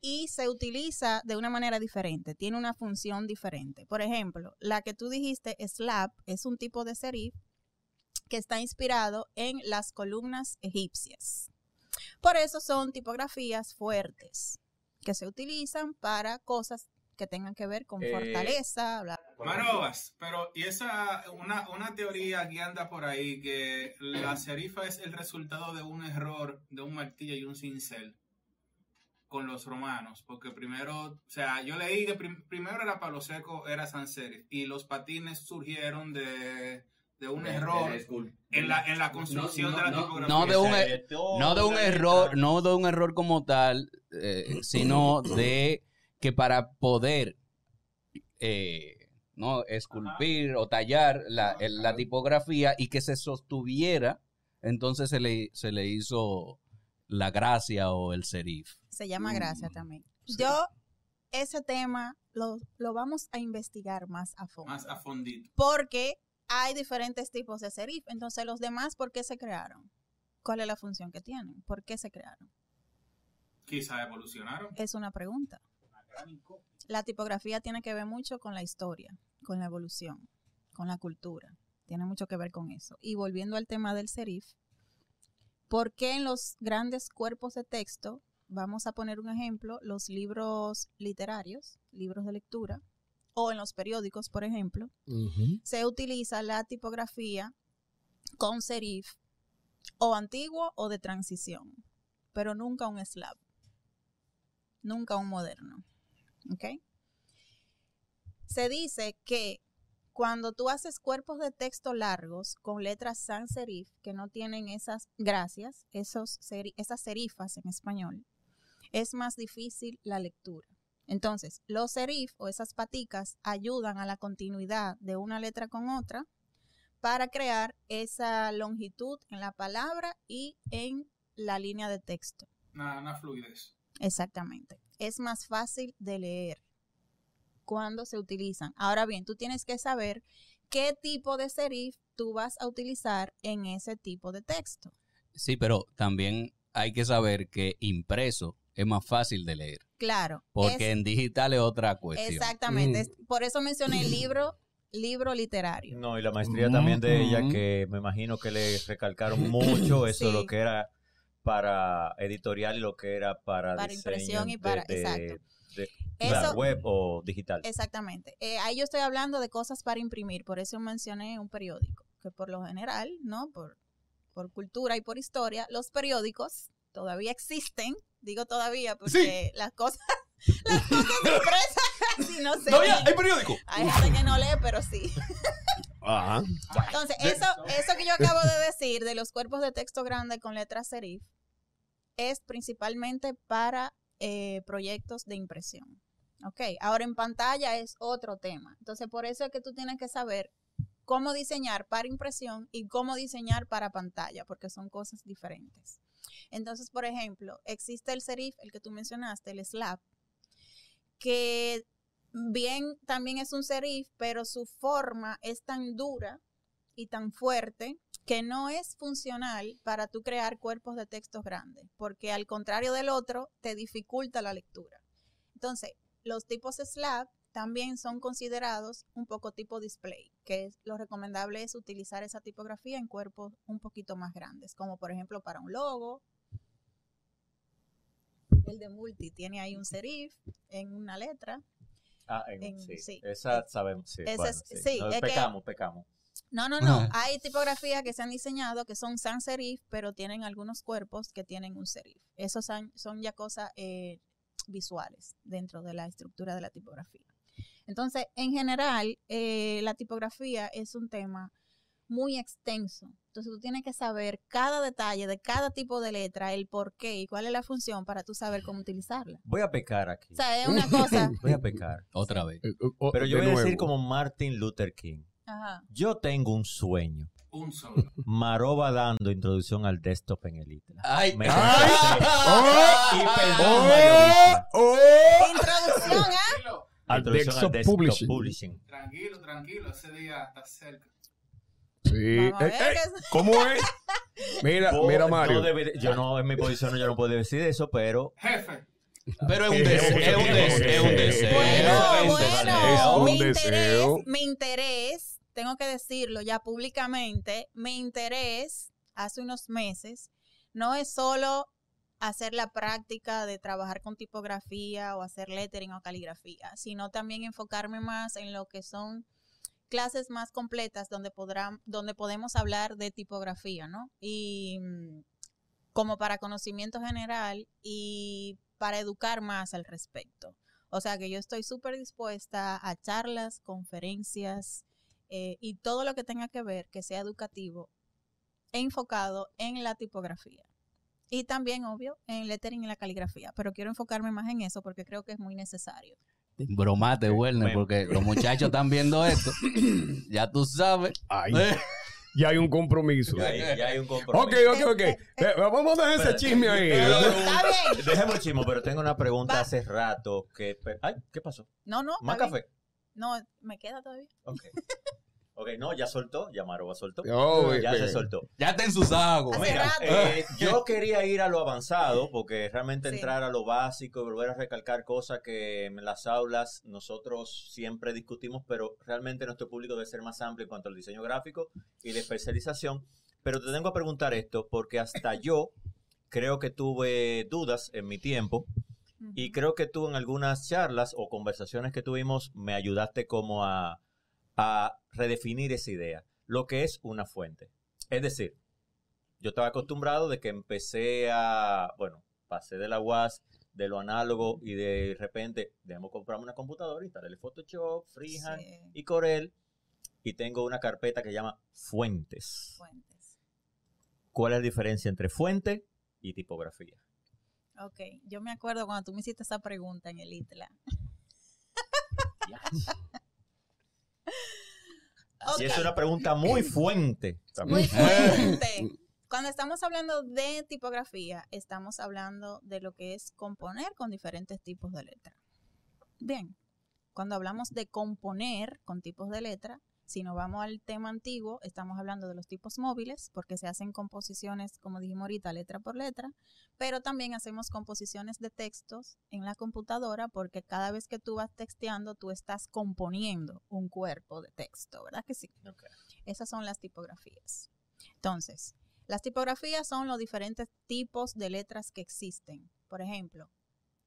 y se utiliza de una manera diferente, tiene una función diferente. Por ejemplo, la que tú dijiste, slab, es un tipo de serif que está inspirado en las columnas egipcias. Por eso son tipografías fuertes que se utilizan para cosas que tengan que ver con Eh, fortaleza, bla, bla, bla. Marobas, pero y esa una, una teoría que anda por ahí que la serifa es el resultado de un error de un martillo y un cincel. con los romanos, porque primero, o sea, yo leí que prim- primero era palo seco, era sans serif, y los patines surgieron de, de un De- error de en la, en la construcción No, de la no, no, tipografía. no de un, e- no de un error, no de un error como tal, eh, sino de que para poder eh, no esculpir o tallar la, el- la tipografía y que se sostuviera, entonces se le, se le hizo la gracia o el serif. Se llama gracia Mm, también. Yo, ese tema lo, lo vamos a investigar más a fondo. Más a fondito. Porque hay diferentes tipos de serif. Entonces, los demás, ¿por qué se crearon? ¿Cuál es la función que tienen? ¿Por qué se crearon? Quizá evolucionaron. Es una pregunta. La tipografía tiene que ver mucho con la historia, con la evolución, con la cultura. Tiene mucho que ver con eso. Y volviendo al tema del serif, ¿por qué en los grandes cuerpos de texto, vamos a poner un ejemplo, los libros literarios, libros de lectura, o en los periódicos, por ejemplo, se utiliza la tipografía con serif o antiguo o de transición, pero nunca un slab, nunca un moderno. ¿Ok? Se dice que cuando tú haces cuerpos de texto largos con letras sans serif que no tienen esas gracias, esos seri- esas serifas en español, es más difícil la lectura. Entonces, los serif o esas paticas ayudan a la continuidad de una letra con otra para crear esa longitud en la palabra y en la línea de texto. Una, una fluidez. Exactamente. Es más fácil de leer cuando se utilizan. Ahora bien, tú tienes que saber qué tipo de serif tú vas a utilizar en ese tipo de texto. Sí, pero también hay que saber que impreso es más fácil de leer, Claro. porque es- en digital es otra cuestión. exactamente. Mm. Es- Por eso mencioné el libro, libro literario. No, y la maestría también de ella, que me imagino que le recalcaron mucho eso, Sí. lo que era para editorial y lo que era para, Para diseño impresión y de- para- de- exacto. de- Eso- la web o digital. Exactamente. Eh, ahí yo estoy hablando de cosas para imprimir, por eso mencioné un periódico, que por lo general, ¿no? Por, por cultura y por historia, los periódicos todavía existen, digo todavía porque las cosas, las cosas impresas casi no se ven. periódico. Hay gente que no lee, pero sí. Ajá. Entonces, eso, eso que yo acabo de decir de los cuerpos de texto grande con letras serif es principalmente para eh, proyectos de impresión. Ok, ahora en pantalla es otro tema. Entonces, por eso es que tú tienes que saber cómo diseñar para impresión y cómo diseñar para pantalla, porque son cosas diferentes. Entonces, por ejemplo, existe el serif, el que tú mencionaste, el slab, que bien también es un serif, pero su forma es tan dura y tan fuerte que no es funcional para tú crear cuerpos de textos grandes, porque al contrario del otro, te dificulta la lectura. Entonces, los tipos slab también son considerados un poco tipo display, que es, lo recomendable es utilizar esa tipografía en cuerpos un poquito más grandes, como por ejemplo para un logo. El de multi tiene ahí un serif en una letra. Ah, en- en- sí, sí. Esa sabemos, sí. Esa bueno, es- sí. sí, No, es que- pecamos, pecamos. No, no, no. Hay tipografías que se han diseñado que son sans serif, pero tienen algunos cuerpos que tienen un serif. Esos son, son ya cosas eh, visuales dentro de la estructura de la tipografía. Entonces, en general, eh, la tipografía es un tema muy extenso. Entonces, tú tienes que saber cada detalle de cada tipo de letra, el por qué y cuál es la función para tú saber cómo utilizarla. Voy a pecar aquí. O sea, es una cosa. Voy a pecar. Otra vez. Eh, oh, Pero yo de voy a decir nuevo. como Martin Luther King. Ajá. Yo tengo un sueño. Un solo. Maroba dando introducción al desktop en el ITLA. Ay, Me ¡Ay! contesté. Y perdón, ¡Oh! ¡Oh! Introducción, ¿ah? Al Introducción desktop desktop publishing. publishing. tranquilo, tranquilo. Ese día está cerca. Sí. Eh, eh, ¿Cómo es? Mira, mira, no Mario. debe- yo no, en mi posición yo no puedo decir eso, pero Jefe, Pero es un deseo, es un deseo, es un deseo. Bueno, es un bueno, deseo. un mi deseo. interés, mi interés, tengo que decirlo ya públicamente, mi interés hace unos meses no es solo hacer la práctica de trabajar con tipografía o hacer lettering o caligrafía, sino también enfocarme más en lo que son clases más completas donde podrán, donde podemos hablar de tipografía, ¿no? Y mm, como para conocimiento general y para educar más al respecto. O sea que yo estoy súper dispuesta a charlas, conferencias eh, y todo lo que tenga que ver que sea educativo e enfocado en la tipografía. Y también, obvio, en lettering y la caligrafía. Pero quiero enfocarme más en eso porque creo que es muy necesario. Bromate, Werner, Bueno. porque los muchachos están viendo esto. Ya tú sabes. Ay, ya hay un compromiso. Ya hay, ya hay un compromiso. Ok, ok, ok. Eh, Vamos a dejar ese chisme ahí. Está bien. Dejemos el chismo, pero tengo una pregunta Va. hace rato que... Ay, ¿qué pasó? No, no. ¿Más bien. café? No, me queda todavía. Ok. Ok, no, ya soltó, ya Maroba soltó. Oh, ya eh, se soltó. Ya está en sus aguas. Mira, rato. eh, yo quería ir a lo avanzado porque realmente Sí. entrar a lo básico y volver a recalcar cosas que en las aulas nosotros siempre discutimos, pero realmente nuestro público debe ser más amplio en cuanto al diseño gráfico y de especialización. Pero te tengo a preguntar esto porque hasta yo creo que tuve dudas en mi tiempo y creo que tú en algunas charlas o conversaciones que tuvimos me ayudaste como a, a redefinir esa idea, lo que es una fuente. Es decir, yo estaba acostumbrado de que empecé a, bueno, pasé de la UAS, de lo análogo y de repente, debemos comprarme una computadora, instalarle Photoshop, Freehand Sí, y Corel y tengo una carpeta que se llama fuentes. fuentes. ¿Cuál es la diferencia entre fuente y tipografía? Ok, yo me acuerdo cuando tú me hiciste esa pregunta en el ITLA. Y es una pregunta muy fuente. también. Muy fuerte. Cuando estamos hablando de tipografía, estamos hablando de lo que es componer con diferentes tipos de letra. Bien, cuando hablamos de componer con tipos de letra, si nos vamos al tema antiguo, estamos hablando de los tipos móviles, porque se hacen composiciones, como dijimos ahorita, letra por letra, pero también hacemos composiciones de textos en la computadora, porque cada vez que tú vas texteando, tú estás componiendo un cuerpo de texto, ¿verdad que sí? Esas son las tipografías. Entonces, las tipografías son los diferentes tipos de letras que existen. Por ejemplo,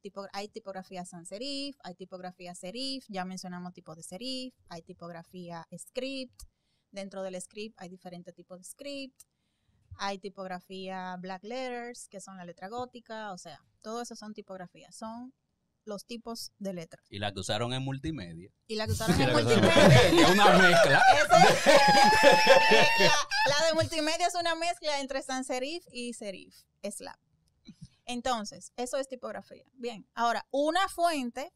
tipo- hay tipografía sans serif, hay tipografía serif, ya mencionamos tipos de serif, hay tipografía script. Dentro del script hay diferentes tipos de script. Hay tipografía black letters, que son la letra gótica, o sea, todo eso son tipografías, son los tipos de letra. Y la que usaron en multimedia. Y la que usaron en multimedia Es una mezcla. La, la de multimedia es una mezcla entre sans serif y serif, slab. Entonces, eso es tipografía. Bien, ahora, una fuente,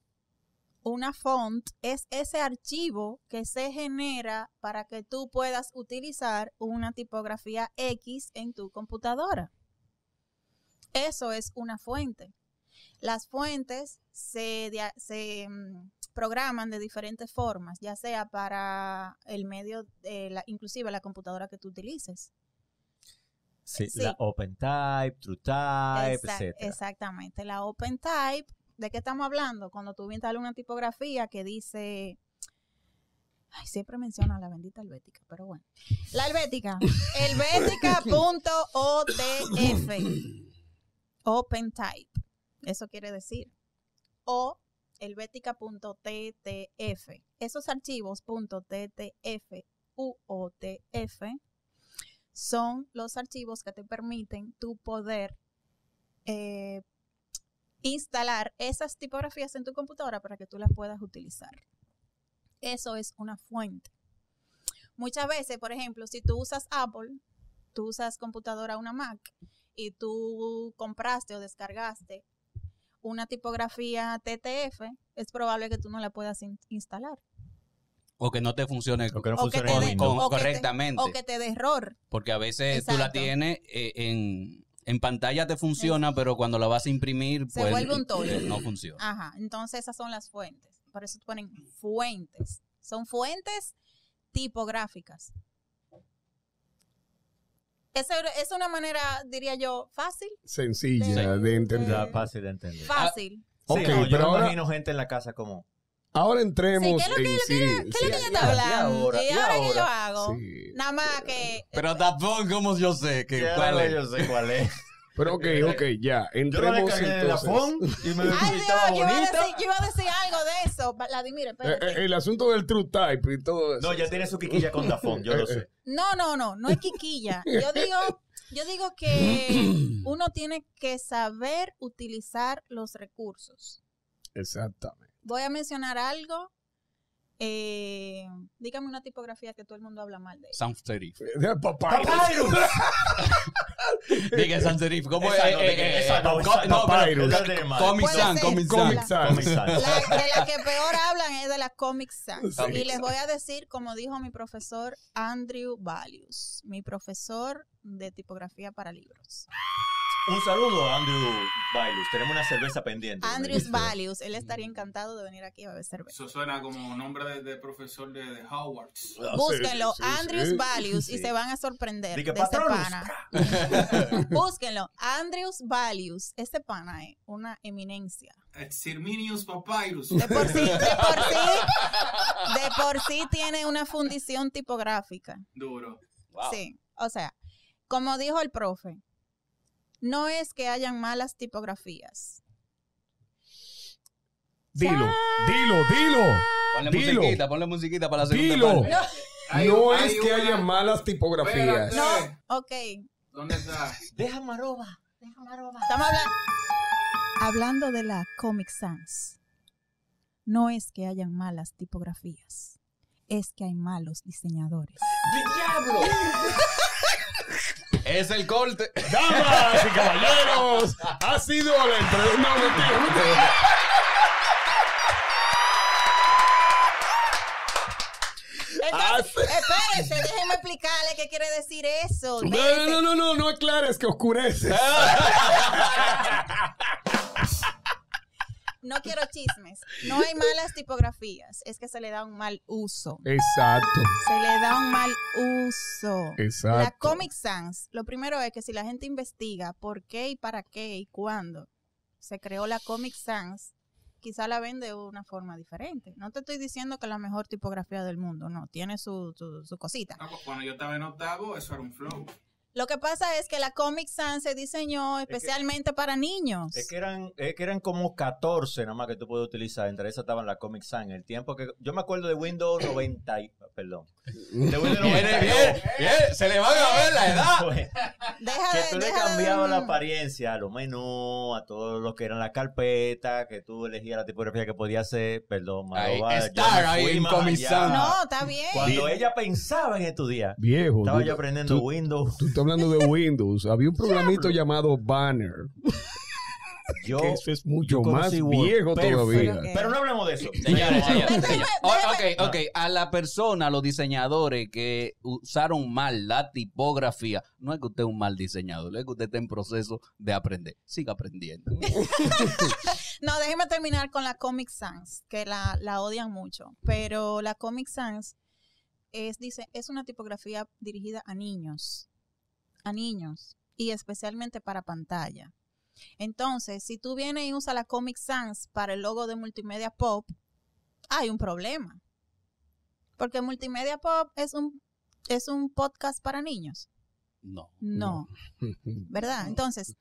una font, es ese archivo que se genera para que tú puedas utilizar una tipografía X en tu computadora. Eso es una fuente. Las fuentes se, se, mm, programan de diferentes formas, ya sea para el medio, de la, inclusive la computadora que tú utilices. Sí, Sí. La OpenType, TrueType, Exact- etc. Exactamente. La OpenType, ¿de qué estamos hablando? Cuando tú instalas una tipografía que dice... Ay, siempre menciona la bendita helvética, pero bueno. La helvética. helvética.otf. OpenType. Eso quiere decir. O helvética.ttf. Esos archivos .ttf u OTF son los archivos que te permiten tu poder eh, instalar esas tipografías en tu computadora para que tú las puedas utilizar. Eso es una fuente. Muchas veces, por ejemplo, si tú usas Apple, tú usas computadora una Mac y tú compraste o descargaste una tipografía TTF, es probable que tú no la puedas in- instalar. O que no te funcione O que no O que funcione te con- o que te- correctamente. O que te dé error. Porque a veces tú la tienes eh, en, en pantalla te funciona, pero cuando la vas a imprimir, Se pues vuelve un tollo. eh, no funciona. Ajá, entonces esas son las fuentes. Por eso ponen fuentes. Son fuentes tipográficas. Esa es una manera, diría yo, fácil. Sencilla de entender. Fácil de entender. Fácil. Ok, Sí, no, yo pero me ahora- imagino gente en la casa como... Ahora entremos Sí, ¿qué es lo que- en sí. ¿Qué es lo que sí. ella y está hablando? ahora, ¿Y y ahora qué yo ahora. hago? Sí. Nada más que... Pero tampoco como yo sé que Ya, cuál es. Yo sé cuál es. Pero ok, ok, ya. Yo Entremos la entonces. phone y me Ay, Dios, estaba yo iba, a decir, yo iba a decir algo de eso. Vladimir, Eh, eh, el asunto del true type y todo eso. No, ya tiene su quiquilla con Dafón, yo lo sé. No, no, no, no es quiquilla. Yo digo, Yo digo que uno tiene que saber utilizar los recursos. Exactamente. Voy a mencionar algo. Eh, dígame una tipografía que todo el mundo habla mal de ella. Sans serif. Papyrus. Diga sans serif. ¿Cómo es? Eh, no, eh, eh, Papyrus. Comic Sans. Comic Sans. De la que peor hablan es de la Comic Sans. Sí. Y les voy a decir, como dijo mi profesor Andrew Valius, mi profesor de tipografía para libros. Un saludo a Andrew Bailus. Tenemos una cerveza pendiente. Andrews. Valius, él estaría encantado de venir aquí a beber cerveza. Eso suena como nombre de, de profesor de, de Hogwarts. Búsquenlo, sí, Andrews sí. Valius, y Sí. se van a sorprender de ese Patronus. pana. Búsquenlo, Andrews Valius, este pana es una eminencia. Exirminius Papyrus. De por sí, de por sí, de por sí tiene una fundición tipográfica. Duro. Sí, o sea, como dijo el profe, no es que hayan malas tipografías. Dilo, dilo, dilo. Ponle Dilo. musiquita, ponle musiquita para la segunda Dilo. parte. Hay- No hay es que una- haya malas tipografías. Espérate. No, ok. ¿Dónde está? Deja maroba. Estamos hablando, hablando de la Comic Sans. No es que hayan malas tipografías, es que hay malos diseñadores. Es el corte. Damas y caballeros, ha sido la entrevista. No, mentira, mentira. Entonces, espérense, déjenme explicarle qué quiere decir eso. No, no, no, no, no aclares que oscurece. No quiero chismes. No hay malas tipografías, es que se le da un mal uso. Exacto, Se le da un mal uso. exacto. La Comic Sans, lo primero es que si la gente investiga por qué y para qué y cuándo se creó la Comic Sans, quizá la ven de una forma diferente. No te estoy diciendo que es la mejor tipografía del mundo, no, tiene su, su, su cosita. Ah, pues Cuando yo estaba en octavo, eso era un flow. Lo que pasa es que la Comic Sans se diseñó especialmente para niños. Es que eran, es que eran como 14 nada más que tú puedes utilizar. Entre esas estaban la Comic Sans. El tiempo que. Yo me acuerdo de Windows 90. y- Perdón. De Windows 90. Viene bien, bien, se le va a ver la edad. Pues, Deja que de- tú le deja cambiabas la apariencia a los menús, a todo lo que eran las carpetas, que tú elegías la tipografía que podía hacer. Perdón, Ahí, Maroba, estar ahí en. No, está bien. Cuando ella pensaba en estudiar, Viejo. estaba yo aprendiendo tú- Windows. Tú estás hablando de Windows. Había un programito llamado Banner. Yo, que eso es mucho yo más viejo todavía. Pero no hablemos de eso. Señores, señores, ok, ok. A la persona, a los diseñadores que usaron mal la tipografía, no es que usted es un mal diseñador, es que usted está en proceso de aprender. Siga aprendiendo. No, déjeme terminar con la Comic Sans, que la, la odian mucho. Pero la Comic Sans es, dice, es una tipografía dirigida a niños. A niños. Y especialmente para pantalla. Entonces, si tú vienes y usas la Comic Sans para el logo de Multimedia Pop, hay un problema. Porque Multimedia Pop es un, es un podcast para niños. No. No, ¿verdad? Entonces,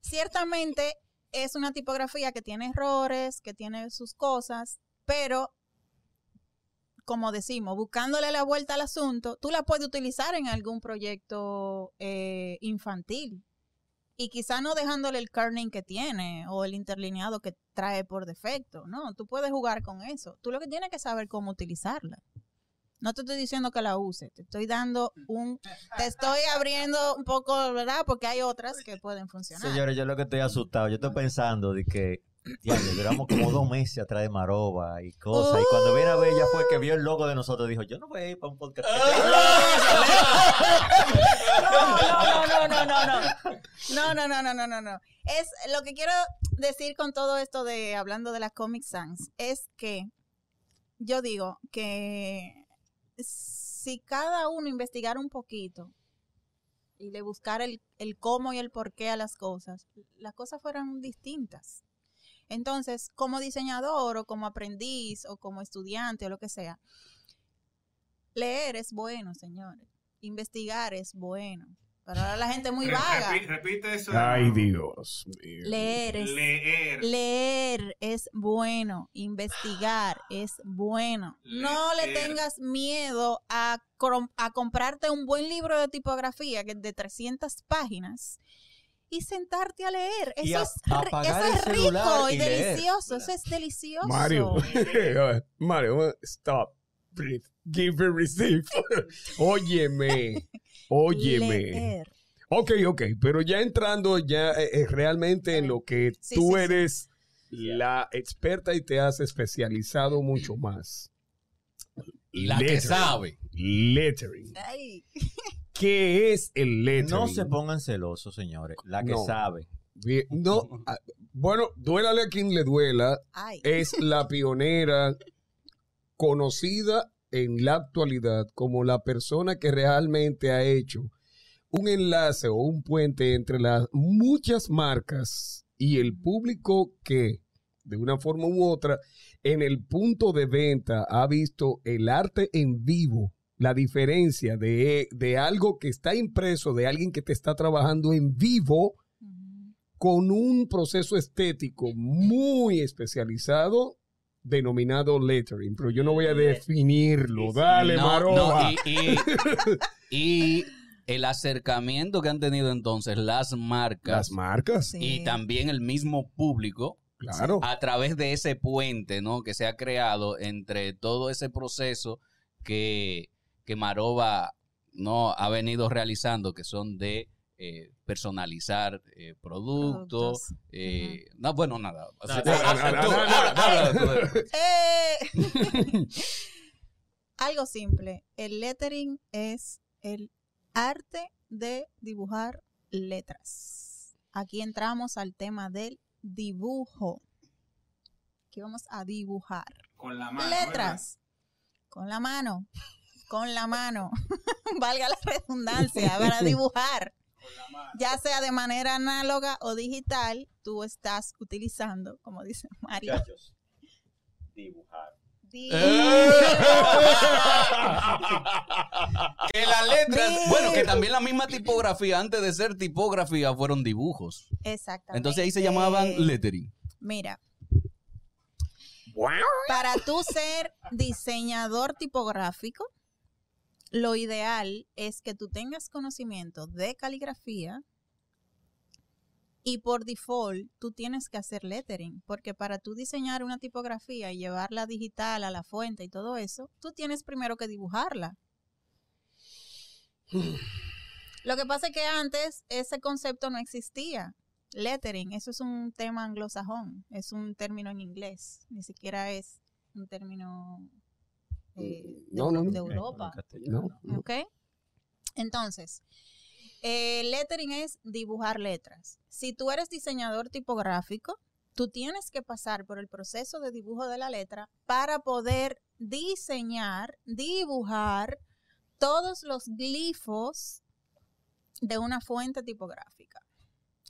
ciertamente es una tipografía que tiene errores, que tiene sus cosas, pero como decimos, buscándole la vuelta al asunto, tú la puedes utilizar en algún proyecto eh, infantil y quizá no dejándole el kerning que tiene o el interlineado que trae por defecto, no, tú puedes jugar con eso. Tú lo que tienes que saber cómo utilizarla. No te estoy diciendo que la use, te estoy dando un, te estoy abriendo un poco, ¿verdad? Porque hay otras que pueden funcionar. Señores, yo lo que estoy asustado, yo estoy pensando de que, diablo, duramos como dos meses atrás de Maroba y cosas. Y cuando viene a ver, fue que vio el logo de nosotros, dijo, yo no voy a ir para un podcast. No, no, no, no, no, no. No, no, no, no, no, no, no. Es lo que quiero decir con todo esto de hablando de la Comic Sans es que yo digo que si cada uno investigara un poquito y le buscara el, el cómo y el por qué a las cosas, las cosas fueran distintas. Entonces, como diseñador o como aprendiz o como estudiante o lo que sea, leer es bueno, señores. Investigar es bueno. Pero ahora la gente es muy vaga. repi- repite eso. de Ay. Dios mío. Leer es, Leer. leer es bueno, investigar es bueno. No le tengas miedo a, a comprarte un buen libro de tipografía que es de 300 páginas y sentarte a leer. Eso a- es, eso el es rico y, delicioso. Eso es delicioso. Mario, Mario, stop. Breathe. Give and receive. óyeme, óyeme. Leer. Ok, ok, pero ya entrando ya eh, eh, realmente en lo que Sí, tú sí, sí. eres la experta y te has especializado mucho más. La que sabe. Lettering. Ay. ¿Qué es el lettering? No se pongan celosos, señores. La que No. sabe. Bien, No, ah, bueno, duélale a quien le duela, Ay. es la pionera conocida en la actualidad como la persona que realmente ha hecho un enlace o un puente entre las muchas marcas y el público que, de una forma u otra, en el punto de venta ha visto el arte en vivo, la diferencia de, de algo que está impreso, de alguien que te está trabajando en vivo con un proceso estético muy especializado denominado lettering, pero yo no voy a definirlo. Dale, No, no, y, y- y el acercamiento que han tenido entonces las marcas Las marcas, Sí. y también el mismo público claro. a través de ese puente ¿no? que se ha creado entre todo ese proceso que, que Maroba no ha venido realizando, que son de eh, personalizar eh, productos. Productos. eh, no, bueno, nada. Algo simple. El lettering es el arte de dibujar letras. Aquí entramos al tema del dibujo. Aquí vamos a dibujar Con la mano. letras con la mano, con la mano. Valga la redundancia para dibujar. Ya sea de manera análoga o digital, tú estás utilizando, como dice Mario, Muchachos, dibujar. que la letra, Mira. bueno, que también la misma tipografía, antes de ser tipografía, fueron dibujos. Exactamente. Entonces ahí se llamaban lettering. Mira, para tú ser diseñador tipográfico, lo ideal es que tú tengas conocimiento de caligrafía y por default tú tienes que hacer lettering, porque para tú diseñar una tipografía y llevarla digital a la fuente y todo eso, tú tienes primero que dibujarla. Lo que pasa es que antes ese concepto no existía. Lettering, eso es un tema anglosajón, es un término en inglés, ni siquiera es un término eh, de, No, no, no. de Europa. No, no. ¿Ok? Entonces, eh, lettering es dibujar letras. Si tú eres diseñador tipográfico, tú tienes que pasar por el proceso de dibujo de la letra para poder diseñar, dibujar todos los glifos de una fuente tipográfica.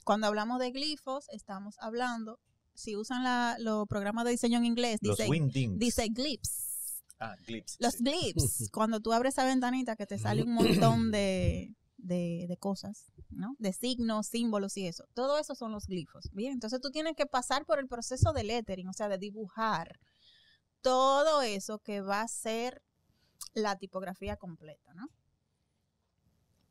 Cuando hablamos de glifos, estamos hablando, si usan la- los programas de diseño en inglés, Los dice, dice glyphs. Ah, glyphs. Los sí. glyphs, cuando tú abres esa ventanita que te sale un montón de, de- de cosas, ¿no? De signos, símbolos y eso. Todo eso son los glifos. Bien, entonces tú tienes que pasar por el proceso de lettering, o sea, de dibujar todo eso que va a ser la tipografía completa, ¿no?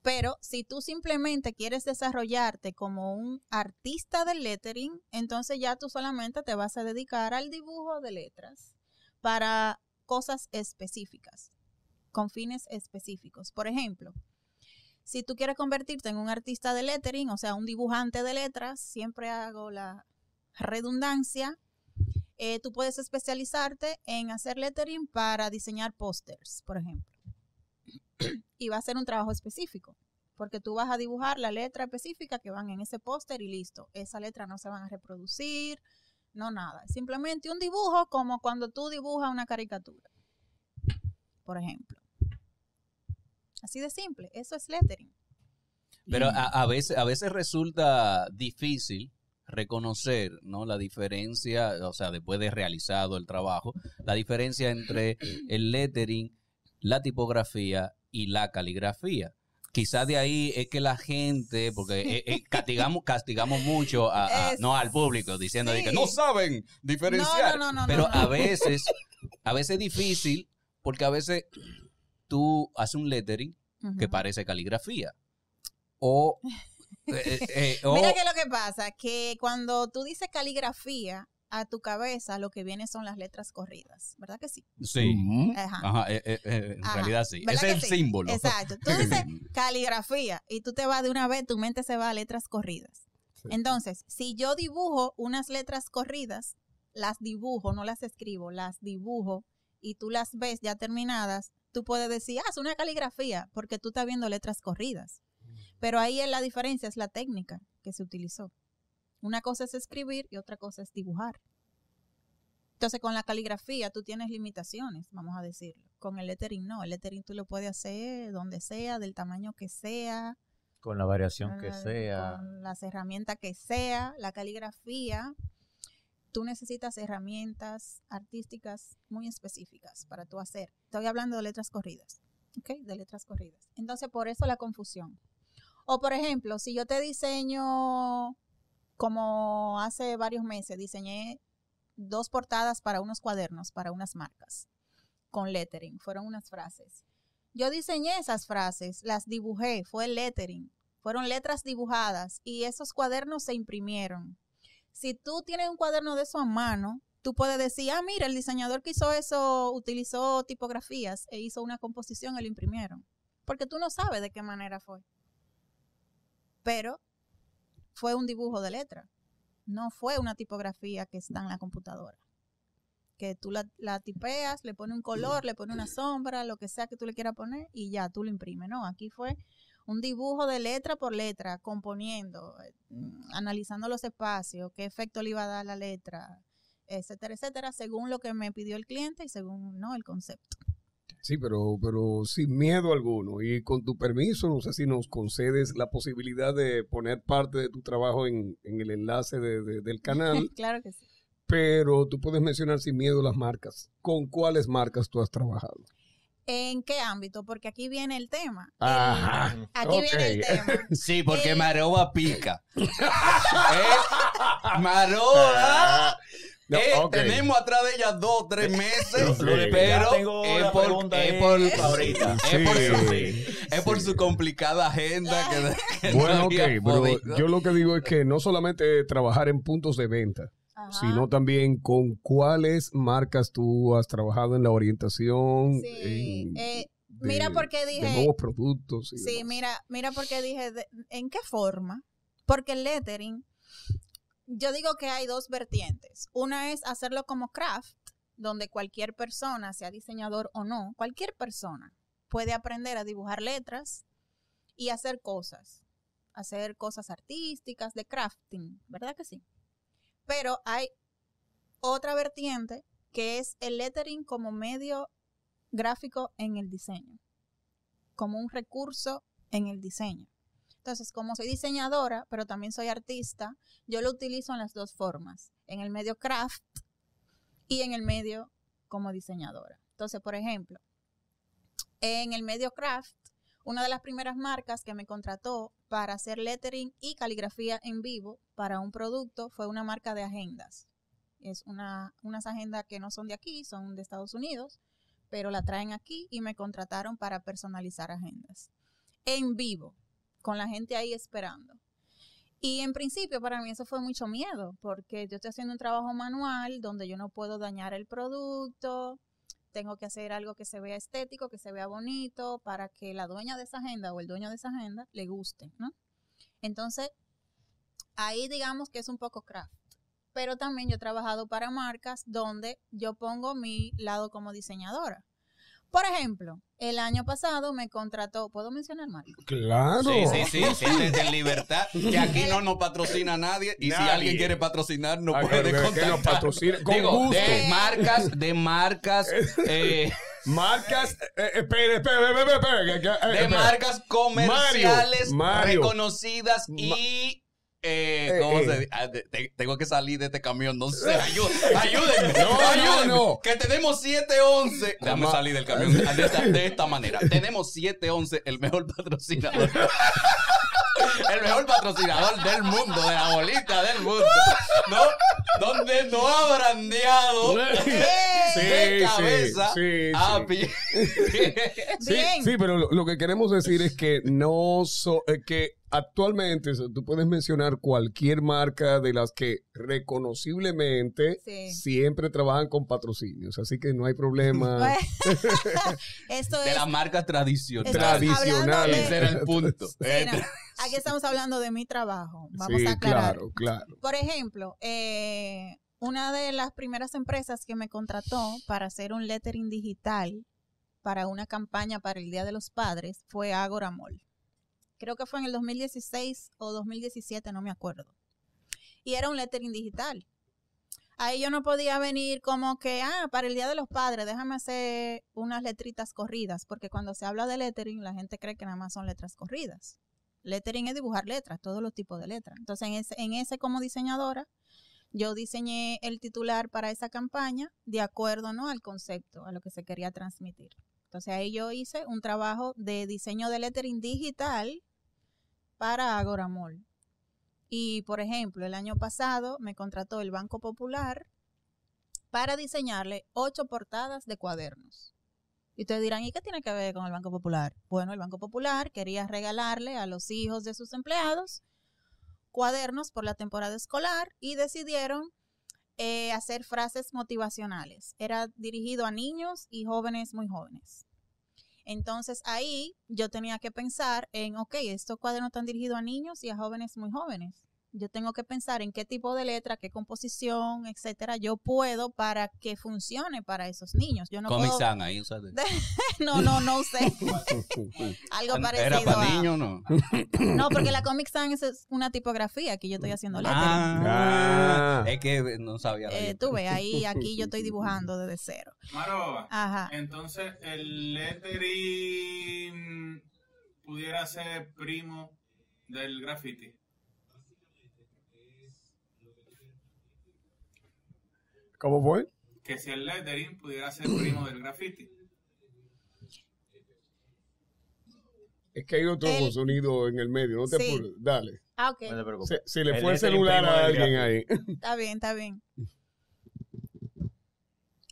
Pero si tú simplemente quieres desarrollarte como un artista del lettering, entonces ya tú solamente te vas a dedicar al dibujo de letras para cosas específicas, con fines específicos. Por ejemplo, si tú quieres convertirte en un artista de lettering, o sea, un dibujante de letras, siempre hago la redundancia, eh, tú puedes especializarte en hacer lettering para diseñar pósters, por ejemplo. y va a ser un trabajo específico, porque tú vas a dibujar la letra específica que van en ese póster y listo. Esa letra no se van a reproducir, no nada. Simplemente un dibujo como cuando tú dibujas una caricatura, por ejemplo. Así de simple, eso es lettering. Pero a, a veces, a veces resulta difícil reconocer ¿no? la diferencia, o sea, después de realizado el trabajo, la diferencia entre el lettering, la tipografía y la caligrafía. Quizás de ahí es que la gente, porque eh, eh, castigamos, castigamos mucho a, a- Es- no al público diciendo sí. que no saben diferenciar. No, no, no, no, Pero a veces, a veces es difícil porque a veces tú haces un lettering que parece caligrafía. O, eh, eh, o- Mira que lo que pasa, que cuando tú dices caligrafía, a tu cabeza lo que viene son las letras corridas, ¿verdad que sí? sí. Ajá. Ajá, eh, eh, eh, en Ajá. realidad sí. ¿Verdad Ese es el sí? símbolo. Exacto. Tú dices caligrafía y tú te vas de una vez, tu mente se va a letras corridas. Sí. Entonces, si yo dibujo unas letras corridas, las dibujo, no las escribo, las dibujo y tú las ves ya terminadas, tú puedes decir, ah, es una caligrafía, porque tú estás viendo letras corridas. Pero ahí es la diferencia, es la técnica que se utilizó. Una cosa es escribir y otra cosa es dibujar. Entonces, con la caligrafía tú tienes limitaciones, vamos a decirlo. Con el lettering no, el lettering tú lo puedes hacer donde sea, del tamaño que sea, Con la variación que sea. con las herramientas que sea. La caligrafía, tú necesitas herramientas artísticas muy específicas para tú hacer. Estoy hablando de letras corridas, ¿ok? De letras corridas. Entonces, por eso la confusión. O, por ejemplo, si yo te diseño, como hace varios meses, diseñé dos portadas para unos cuadernos, para unas marcas, con lettering. Fueron unas frases. Yo diseñé esas frases, las dibujé, fue lettering. Fueron letras dibujadas y esos cuadernos se imprimieron. Si tú tienes un cuaderno de eso a mano, tú puedes decir, ah, mira, el diseñador que hizo eso utilizó tipografías e hizo una composición y lo imprimieron. Porque tú no sabes de qué manera fue. Pero fue un dibujo de letra. No fue una tipografía que está en la computadora. Que tú la, la tipeas, le pones un color, le pones una sombra, lo que sea que tú le quieras poner y ya tú lo imprimes. No, aquí fue un dibujo de letra por letra, componiendo, mm, analizando los espacios, qué efecto le iba a dar la letra, etcétera, etcétera, según lo que me pidió el cliente y según no el concepto. Sí, pero, pero sin miedo alguno. Y con tu permiso, no sé si nos concedes la posibilidad de poner parte de tu trabajo en, en el enlace de- de- del canal, claro que sí. pero tú puedes mencionar sin miedo las marcas. ¿Con cuáles marcas tú has trabajado? ¿En qué ámbito? Porque aquí viene el tema. El- Ajá. aquí viene el tema. Sí, porque Eh. Maroba pica. ¿Eh? Maroba. No, eh. Tenemos atrás de ella dos, tres meses, Lo de- pero tengo es por, pregunta es ahí por- ahorita. es por su, Sí. es por su complicada agenda que, que no Bueno, ok, pero yo lo que digo es que no solamente trabajar en puntos de venta, Ajá. sino también con cuáles marcas tú has trabajado en la orientación, Sí, en- eh, de- mira por qué de dije- nuevos productos. y Sí, demás. mira, mira porque dije, de- ¿en qué forma? Porque el lettering, yo digo que hay dos vertientes. Una es hacerlo como craft, donde cualquier persona, sea diseñador o no, cualquier persona puede aprender a dibujar letras y hacer cosas, hacer cosas artísticas, de crafting, ¿verdad que sí? Pero hay otra vertiente que es el lettering como medio gráfico en el diseño, como un recurso en el diseño. Entonces, como soy diseñadora, pero también soy artista, yo lo utilizo en las dos formas, en el medio craft y en el medio como diseñadora. Entonces, por ejemplo, en el medio craft, una de las primeras marcas que me contrató para hacer lettering y caligrafía en vivo para un producto fue una marca de agendas. Es una, unas agendas que no son de aquí, son de Estados Unidos, pero la traen aquí y me contrataron para personalizar agendas en vivo, con la gente ahí esperando. Y en principio para mí eso fue mucho miedo, porque yo estoy haciendo un trabajo manual donde yo no puedo dañar el producto, tengo que hacer algo que se vea estético, que se vea bonito, para que la dueña de esa agenda o el dueño de esa agenda le guste. Entonces, ahí digamos que es un poco craft. Pero también yo he trabajado para marcas donde yo pongo mi lado como diseñadora. Por ejemplo, el año pasado me contrató, ¿puedo mencionar marca? Claro. Sí, sí, sí, siéntete en libertad. Que aquí no nos patrocina nadie. Y si alguien quiere patrocinar, nos Ah, puede que- que nos contactar. patrocine. Con Digo, gusto. de marcas, de marcas, eh, Marcas, eh, eh, espere, espere, espere, eh, de marcas comerciales Mario, Mario. reconocidas y Eh, Eh, ¿Cómo eh. se dice? Ah, de- te- tengo que salir de este camión. No sé. Ayú- ayúdenme. No, no, ayúdenme. no. Que tenemos 711. Déjame salir del camión de esta, de esta manera. Tenemos 711, el mejor patrocinador. El mejor patrocinador del mundo, de la bolita del mundo. ¿No? Donde no ha brandeado Sí, de sí, cabeza sí, a sí. pie. Sí, Bien. sí, pero lo, lo que queremos decir es que no so- eh, que actualmente tú puedes mencionar cualquier marca de las que reconociblemente Sí. siempre trabajan con patrocinios, así que no hay problema. Esto De es. las marcas tradicionales. Ese era el punto. Sí, no, aquí estamos hablando de mi trabajo. Vamos sí, a aclarar. claro, claro. Por ejemplo, eh, una de las primeras empresas que me contrató para hacer un lettering digital para una campaña para el Día de los Padres fue Agora Mall. Creo que fue en el 2016 o 2017, no me acuerdo. Y era un lettering digital. Ahí yo no podía venir como que, ah, para el Día de los Padres, déjame hacer unas letritas corridas, porque cuando se habla de lettering, la gente cree que nada más son letras corridas. Lettering es dibujar letras, todos los tipos de letras. Entonces, en ese, en ese como diseñadora, yo diseñé el titular para esa campaña de acuerdo ¿no? al concepto, a lo que se quería transmitir. Entonces ahí yo hice un trabajo de diseño de lettering digital para Agora Mall. Y por ejemplo, el año pasado me contrató el Banco Popular para diseñarle ocho portadas de cuadernos. Y ustedes dirán, ¿y qué tiene que ver con el Banco Popular? Bueno, el Banco Popular quería regalarle a los hijos de sus empleados cuadernos por la temporada escolar y decidieron eh, hacer frases motivacionales. Era dirigido a niños y jóvenes muy jóvenes. Entonces ahí yo tenía que pensar en, ok, estos cuadernos están dirigidos a niños y a jóvenes muy jóvenes. Yo tengo que pensar en qué tipo de letra, qué composición, etcétera, yo puedo para que funcione para esos niños. Yo no Comic puedo, Sans ahí, ¿sabes? no, no, no usé algo parecido. ¿Era para a- niños no? No, porque la Comic Sans es una tipografía que yo estoy haciendo lettering. Ah, Ah. es que no sabía. Eh, tú ves, ahí, aquí yo estoy dibujando desde cero. Maroba. Ajá. Entonces, el lettering pudiera ser primo del graffiti. ¿Cómo fue? Que si el lettering pudiera ser primo del graffiti. Es que hay otro El- sonido en el medio, no te Sí. apures. Dale. Ah, ok. No te preocupes. Se, se le El fue el celular a alguien graffiti. ahí. Está bien, está bien.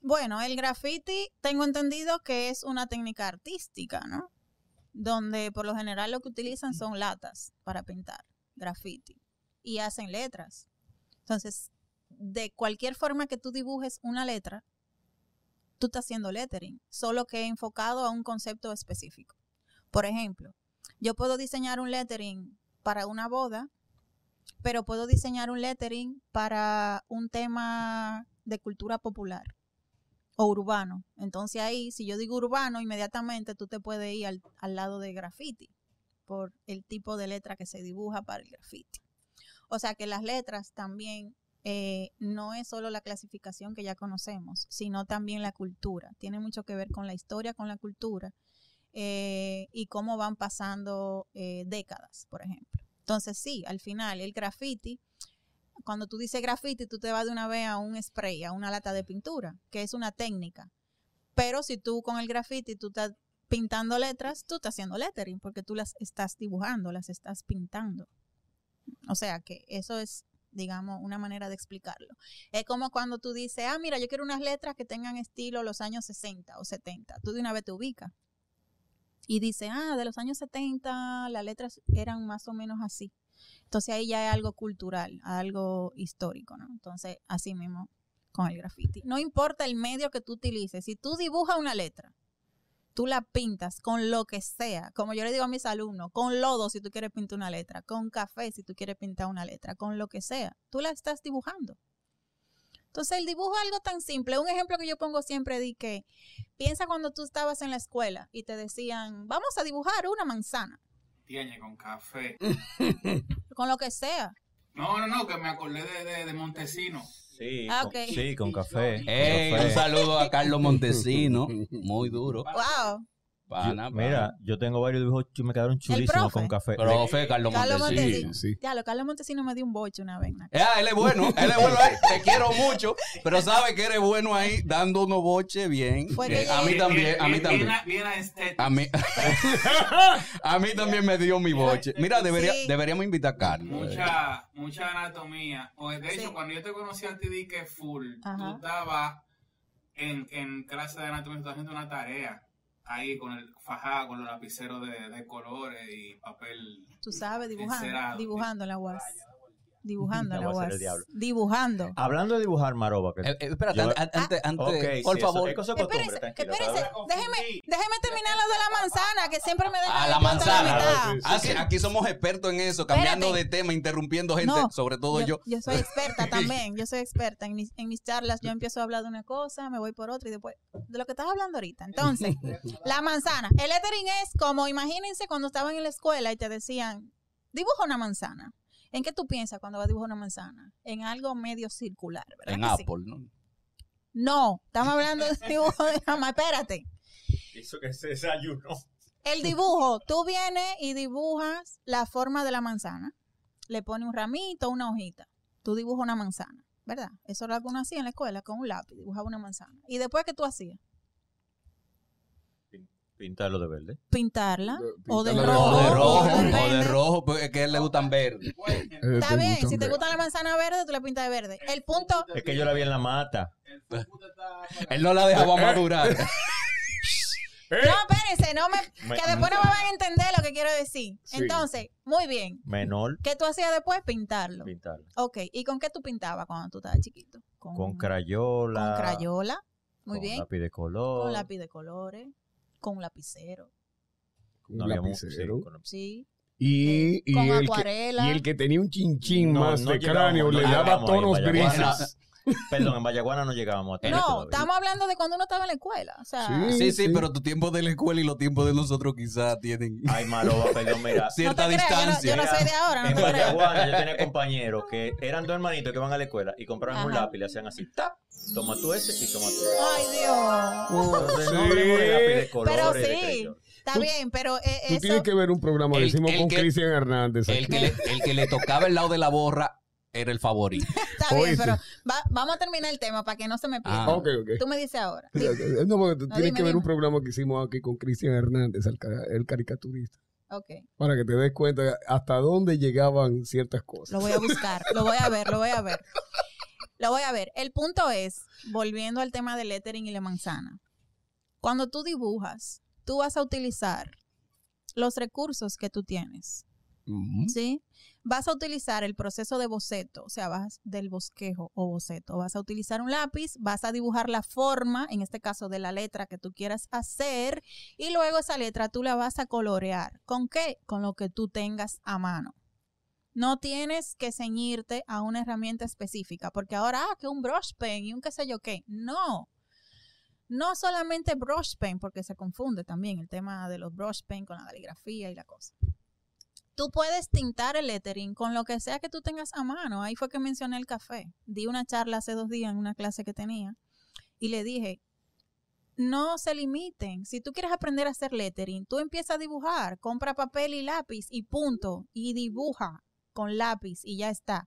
Bueno, el graffiti tengo entendido que es una técnica artística, ¿no? Donde por lo general lo que utilizan son latas para pintar graffiti y hacen letras. Entonces, de cualquier forma que tú dibujes una letra, tú estás haciendo lettering, solo que enfocado a un concepto específico. Por ejemplo, yo puedo diseñar un lettering para una boda, pero puedo diseñar un lettering para un tema de cultura popular o urbano. Entonces ahí, si yo digo urbano, inmediatamente tú te puedes ir al, al lado de graffiti por el tipo de letra que se dibuja para el graffiti. O sea que las letras también eh, no es solo la clasificación que ya conocemos, sino también la cultura. Tiene mucho que ver con la historia, con la cultura eh, y cómo van pasando eh, décadas, por ejemplo. Entonces sí, al final el graffiti, cuando tú dices graffiti, tú te vas de una vez a un spray, a una lata de pintura, que es una técnica. Pero si tú con el graffiti tú estás pintando letras, tú estás haciendo lettering porque tú las estás dibujando, las estás pintando. O sea que eso es, digamos, una manera de explicarlo. Es como cuando tú dices, ah, mira, yo quiero unas letras que tengan estilo los años 60 o 70. Tú de una vez te ubicas. Y dice, ah, de los años 70 las letras eran más o menos así. Entonces ahí ya es algo cultural, algo histórico, ¿no? Entonces, así mismo con el graffiti. No importa el medio que tú utilices, si tú dibujas una letra, tú la pintas con lo que sea, como yo le digo a mis alumnos, con lodo si tú quieres pintar una letra, con café si tú quieres pintar una letra, con lo que sea, tú la estás dibujando. Entonces el dibujo es algo tan simple. Un ejemplo que yo pongo siempre di que piensa cuando tú estabas en la escuela y te decían, vamos a dibujar una manzana, Tiene con café. con lo que sea. No, no, no, que me acordé de, de, de Montesino. Sí, Ah, con, sí, con café. un saludo a Carlos Montesino. Muy duro. Wow. Pana, Yo- pana. mira, yo tengo varios dibujos que me quedaron chulísimos con café. Profe, Carlos Carlos Montesino. Montesino. Sí. Ya, lo Carlos Montesino me dio un boche una vez. Ah, él es bueno, él es bueno, eh, te quiero mucho, pero sabe que eres bueno ahí dando unos boches bien. Eh, a mí también, a mí Bien- también. Bien, bien estético. A mí, a mí también me dio mi boche. Mira, debería, Sí. deberíamos invitar a Carlos. Mucha, mucha anatomía. Pues de hecho, Sí. cuando yo te conocí a ti, di que full, Ajá. tú estabas en, en clase de anatomía, tú estabas haciendo una tarea ahí con el fajado, con los lapiceros de, de colores y papel. Tú sabes, dibujando. Encerado. Dibujando en la UAS. Dibujando La la UAS era UAS. el diablo. Dibujando. Hablando de dibujar, Maroba, que Eh, eh, espérate, Yo- an- an- antes, antes, Ok, por sí, eso- favor. es cosa de costumbre, Espérense, déjeme, déjeme terminar lo de la manzana, que siempre me dejan A el la manzana. mitad. Sí, Ah, sí, aquí somos expertos en eso, cambiando Espérate. de tema, interrumpiendo gente, No, sobre todo yo. Yo soy experta también, yo soy experta. En mis, en mis charlas yo empiezo a hablar de una cosa, me voy por otra y después de lo que estás hablando ahorita. Entonces, la manzana. El lettering es como, imagínense cuando estaban en la escuela y te decían, dibuja una manzana. ¿En qué tú piensas cuando vas a dibujar una manzana? En algo medio circular, ¿verdad? En sí? Apple, ¿no? No, estamos hablando de dibujo de jamás. Espérate. Eso que se desayunó. El dibujo, tú vienes y dibujas la forma de la manzana. Le pones un ramito, una hojita. Tú dibujas una manzana, ¿verdad? Eso era lo que uno hacía en la escuela con un lápiz, dibujaba una manzana. ¿Y después qué tú hacías? Pintarlo de verde. Pintarla. De- O de rojo. O de rojo, o de rojo, porque es que a él le gustan verdes. Eh, Está bien, si te gusta la manzana verde, tú la pintas de verde. El punto, Es que yo la vi en la mata. Él no la dejaba madurar. no, espérense, no me, que después no me van a entender lo que quiero decir. Sí. Entonces, muy bien. Menor, ¿Qué tú hacías después? Pintarlo. pintarlo. Ok, ¿y con qué tú pintabas cuando tú estabas chiquito? Con crayola. Con crayola. Muy con bien. lápiz de color. Con lápiz de colores, con un lapicero, No Un había mu- sí, lapicero. con- sí. Y, y con el que, acuarela. y el que tenía un chinchín No, más no de cráneo le daba tonos grises. Perdón, en Vallaguana no llegábamos a tener No, todavía. estamos hablando de cuando uno estaba en la escuela. O sea, Sí. Sí, sí, pero tu tiempo de la escuela y los tiempos de nosotros quizás tienen Ay, Maroba, perdón, mira. no cierta creas, yo no- distancia. Yo no, soy de ahora, no En te. Vallaguana yo tenía compañeros que eran dos hermanitos que van a la escuela y compraban un lápiz y le hacían así, tap, toma tú ese y toma tú ese. Ay, Dios. Entonces, Sí. de lápiz de colores. Pero sí, está Tú- bien, pero eh, Tú eso... tienes que ver un programa que hicimos con Cristian Hernández. El aquí. que, le, el que le tocaba el lado de la borra era el favorito. Está bien, Oíste. pero va- vamos a terminar el tema para que no se me pierda. Ah. Ok, ok. Tú me dices ahora. No, porque tú No, tienes dime, que ver un dime. programa que hicimos aquí con Cristian Hernández, el, ca- el caricaturista, Ok, para que te des cuenta hasta dónde llegaban ciertas cosas. lo voy a buscar, lo voy a ver, lo voy a ver. Lo voy a ver. El punto es, volviendo al tema del lettering y la manzana. Cuando tú dibujas, tú vas a utilizar los recursos que tú tienes. Ujú. ¿sí? Vas a utilizar el proceso de boceto, o sea, vas del bosquejo o boceto. Vas a utilizar un lápiz, vas a dibujar la forma, en este caso de la letra que tú quieras hacer, y luego esa letra tú la vas a colorear. ¿Con qué? Con lo que tú tengas a mano. No tienes que ceñirte a una herramienta específica, porque ahora, ah, que un brush pen y un qué sé yo qué. No. No solamente brush pen, porque se confunde también el tema de los brush pen con la caligrafía y la cosa tú puedes tintar el lettering con lo que sea que tú tengas a mano. Ahí fue que mencioné el café. Di una charla hace dos días en una clase que tenía y le dije, no se limiten. Si tú quieres aprender a hacer lettering, tú empiezas a dibujar, compra papel y lápiz y punto, y dibuja con lápiz y ya está.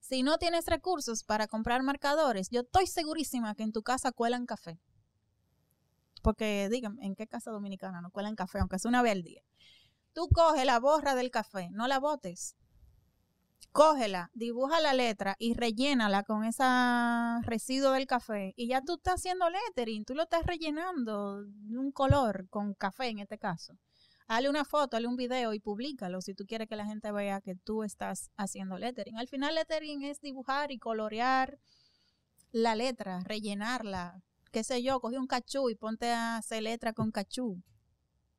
Si no tienes recursos para comprar marcadores, yo estoy segurísima que en tu casa cuelan café. Porque díganme, ¿en qué casa dominicana no cuelan café? Aunque sea una vez al día. Tú coge la borra del café, no la botes. Cógela, dibuja la letra y rellénala con ese residuo del café. Y ya tú estás haciendo lettering, tú lo estás rellenando de un color con café en este caso. Hazle una foto, hazle un video y públicalo si tú quieres que la gente vea que tú estás haciendo lettering. Al final lettering es dibujar y colorear la letra, rellenarla. Qué sé yo, coge un cachú y ponte a hacer letra con cachú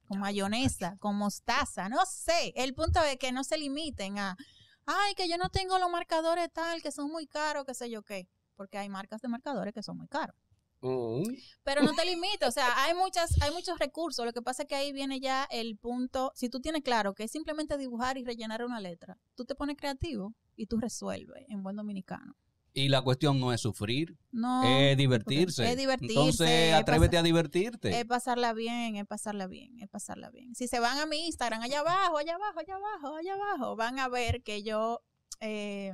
con mayonesa, con mostaza, no sé. El punto es que no se limiten a, ay, que yo no tengo los marcadores tal, que son muy caros, qué sé yo qué, porque hay marcas de marcadores que son muy caros. Ujú. Pero no te limites, o sea, hay muchas, hay muchos recursos. Lo que pasa es que ahí viene ya el punto, si tú tienes claro que es simplemente dibujar y rellenar una letra, tú te pones creativo y tú resuelves en buen dominicano. Y la cuestión no es sufrir, No. es divertirse. Es divertirse. Entonces, es atrévete a divertirte. Es pasarla bien, es pasarla bien, es pasarla bien. Si se van a mi Instagram, allá abajo, allá abajo, allá abajo, allá abajo, van a ver que yo eh,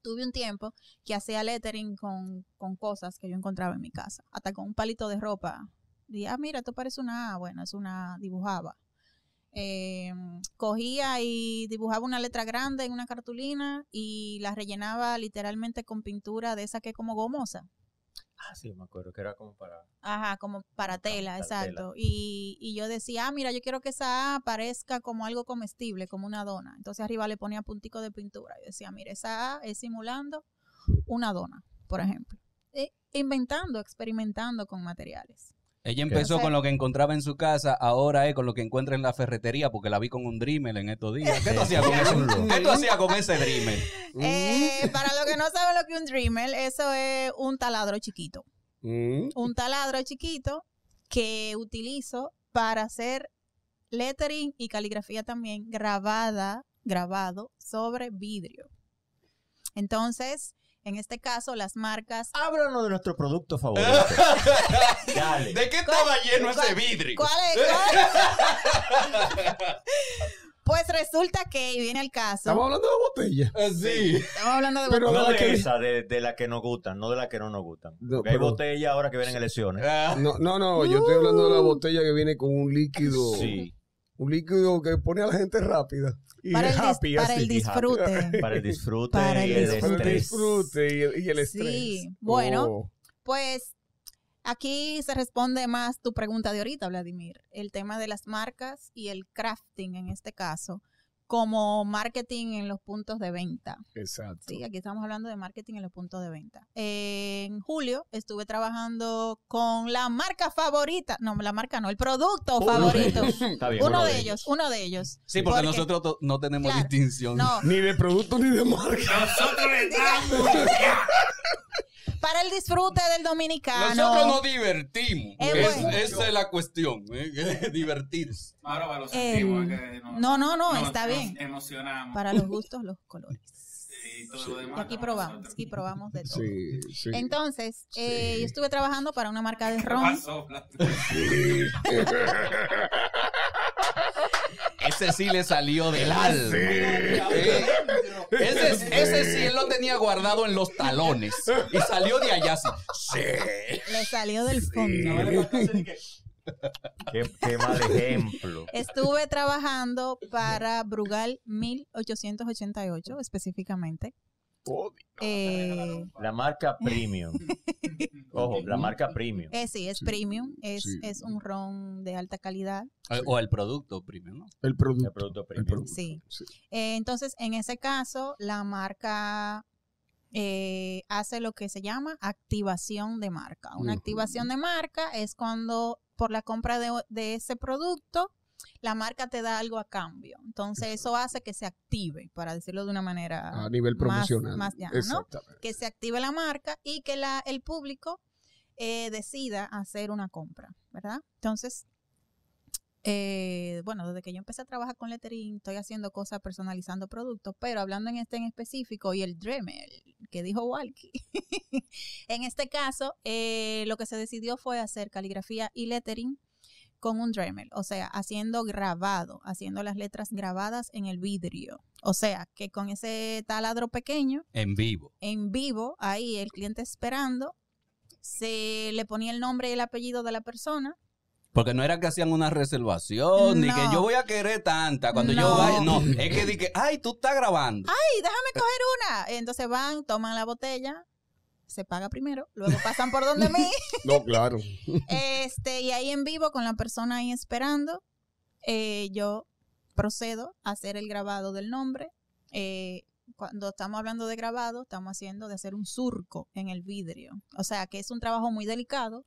tuve un tiempo que hacía lettering con, con cosas que yo encontraba en mi casa. Hasta con un palito de ropa. Dije, ah, mira, esto parece una A. Bueno, es una dibujaba. Eh, cogía y dibujaba una letra grande en una cartulina y la rellenaba literalmente con pintura de esa que es como gomosa. Ah, sí, me acuerdo que era como para... Ajá, como para tela, exacto. Y, y yo decía, ah, mira, yo quiero que esa A parezca como algo comestible, como una dona. Entonces arriba le ponía puntico de pintura. Yo decía, mira, esa A es simulando una dona, por ejemplo. E- inventando, experimentando con materiales. Ella empezó con lo que encontraba en su casa, ahora es con lo que encuentra en la ferretería, porque la vi con un Dremel en estos días. ¿Qué tú hacías con ese, ¿qué tú hacías con ese Dremel? Eh, para los que no saben lo que es un Dremel, eso es un taladro chiquito. Mm. Un taladro chiquito que utilizo para hacer lettering y caligrafía también grabada, grabado sobre vidrio. Entonces, en este caso, las marcas. Háblanos de nuestro producto favorito. Dale. ¿De qué estaba lleno ese vidrio? ¿Cuál es? cuál? pues resulta que y viene el caso. Estamos hablando de botella. Sí. Estamos hablando de Pero- No la de que- esa, de, de la que nos gustan, no de la que no nos gustan. No, hay botellas ahora que vienen elecciones. No, no, no, yo estoy hablando de la botella que viene con un líquido. Sí, Un líquido que pone a la gente rápida. Para el, happy, para el disfrute. para el disfrute Para el y el Para el disfrute. estrés. disfrute y el, y el estrés. Sí, bueno. Oh. Pues aquí se responde más tu pregunta de ahorita, Vladimir. El tema de las marcas y el crafting en este caso, como marketing en los puntos de venta. Exacto. Sí, aquí estamos hablando de marketing en los puntos de venta. En julio estuve trabajando con la marca favorita, no, la marca no, el producto Uno favorito. Está bien, Uno de ellos, uno de ellos. Sí, porque, nosotros no tenemos Claro. distinción. No, Ni de producto ni de marca. Nosotros le damos. Para el disfrute del dominicano. Nosotros nos divertimos. Es- bueno. esa es la cuestión. ¿eh? Divertirse. Ahora va los Eh, que nos- no, no, no, nos- está nos bien. Emocionamos. Para los gustos, los colores. Y todo lo demás. Y aquí probamos, aquí probamos de todo. Sí, sí. Entonces, eh, yo estuve trabajando para una marca de ¿Qué ron. pasó? Ese sí le salió del alma. Ese, ese sí él lo tenía guardado en los talones. Y salió de allá así. Sí. Le salió del fondo. Qué, qué mal ejemplo. Estuve trabajando para Brugal 1888 específicamente. Eh, La marca premium. Ojo, la marca premium. eh, sí, es Sí, premium, es, sí. es un ron de alta calidad. Eh, O el producto primero, ¿no? el producto. El producto El premium. producto. Sí. Sí. Eh, entonces, en ese caso, la marca eh, hace lo que se llama activación de marca. Una activación de marca es cuando por la compra de, de ese producto, la marca te da algo a cambio. Entonces, eso hace que se active, para decirlo de una manera A nivel más- profesional. más llana, ¿no? Exactamente. que se active la marca y que la, el público eh, decida hacer una compra, ¿verdad? Entonces, eh, bueno, desde que yo empecé a trabajar con lettering, estoy haciendo cosas personalizando productos, pero hablando en este en específico y el Dremel, que dijo Walkie, en este caso, eh, lo que se decidió fue hacer caligrafía y lettering con un Dremel, o sea, haciendo grabado, haciendo las letras grabadas en el vidrio. O sea, que con ese taladro pequeño En vivo. en vivo, ahí el cliente esperando, se le ponía el nombre y el apellido de la persona. Porque no era que hacían una reservación, ni que yo voy a querer tanta cuando yo No. vaya. No, es que dije, ay, tú estás grabando. ¡Ay, déjame coger una! Entonces van, toman la botella, se paga primero, luego pasan por donde mí, No, claro. este, y ahí en vivo con la persona ahí esperando, eh, yo procedo a hacer el grabado del nombre. Eh, cuando estamos hablando de grabado, estamos haciendo de hacer un surco en el vidrio. O sea, que es un trabajo muy delicado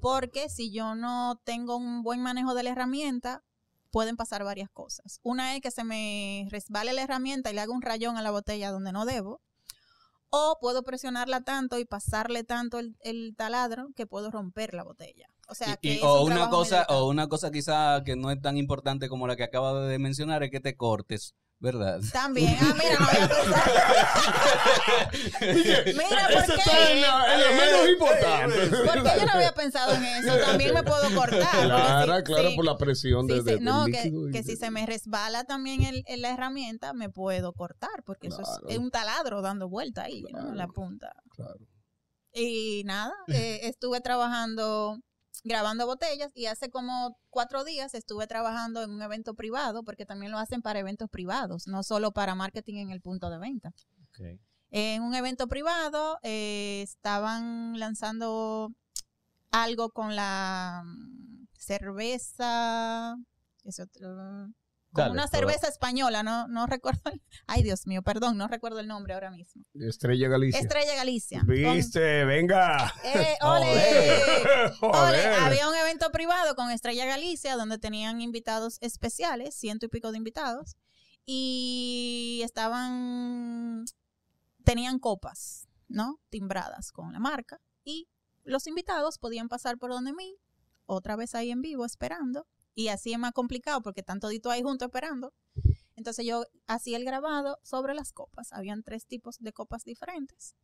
porque si yo no tengo un buen manejo de la herramienta, pueden pasar varias cosas. Una es que se me resbale la herramienta y le haga un rayón a la botella donde no debo. O puedo presionarla tanto y pasarle tanto el, el taladro que puedo romper la botella. O sea, que y- o un una cosa, o una cosa quizá que no es tan importante como la que acaba de mencionar es que te cortes ¿verdad? También. Ah, mira, no había pensado. mira, ¿por Eso qué? está en la, en la menos importante. ¿Por qué yo no había pensado en eso? También me puedo cortar. porque Claro, si- claro, sí, por la presión sí de, se- de- del no, que, que de- si se me resbala también el, el- la herramienta, me puedo cortar, porque eso Claro. es, es un taladro dando vuelta ahí, ¿no? En la punta. Claro. Y nada, eh, estuve trabajando, grabando botellas y hace como cuatro días estuve trabajando en un evento privado, porque también lo hacen para eventos privados, no solo para marketing en el punto de venta. En un evento privado eh, estaban lanzando algo con la mm, cerveza, es otro- como Dale, una pero- cerveza española, no, no recuerdo, el- ay Dios mío, perdón, no recuerdo el nombre ahora mismo. Estrella Galicia. Estrella Galicia. con- Viste, venga. eh, ole, Joder. había un evento privado con Estrella Galicia donde tenían invitados especiales, ciento y pico de invitados, y estaban, tenían copas, ¿no? Timbradas con la marca, y los invitados podían pasar por donde mí, otra vez ahí en vivo esperando, y así es más complicado porque están toditos ahí juntos esperando. Entonces yo hacía el grabado sobre las copas. Habían tres tipos de copas diferentes.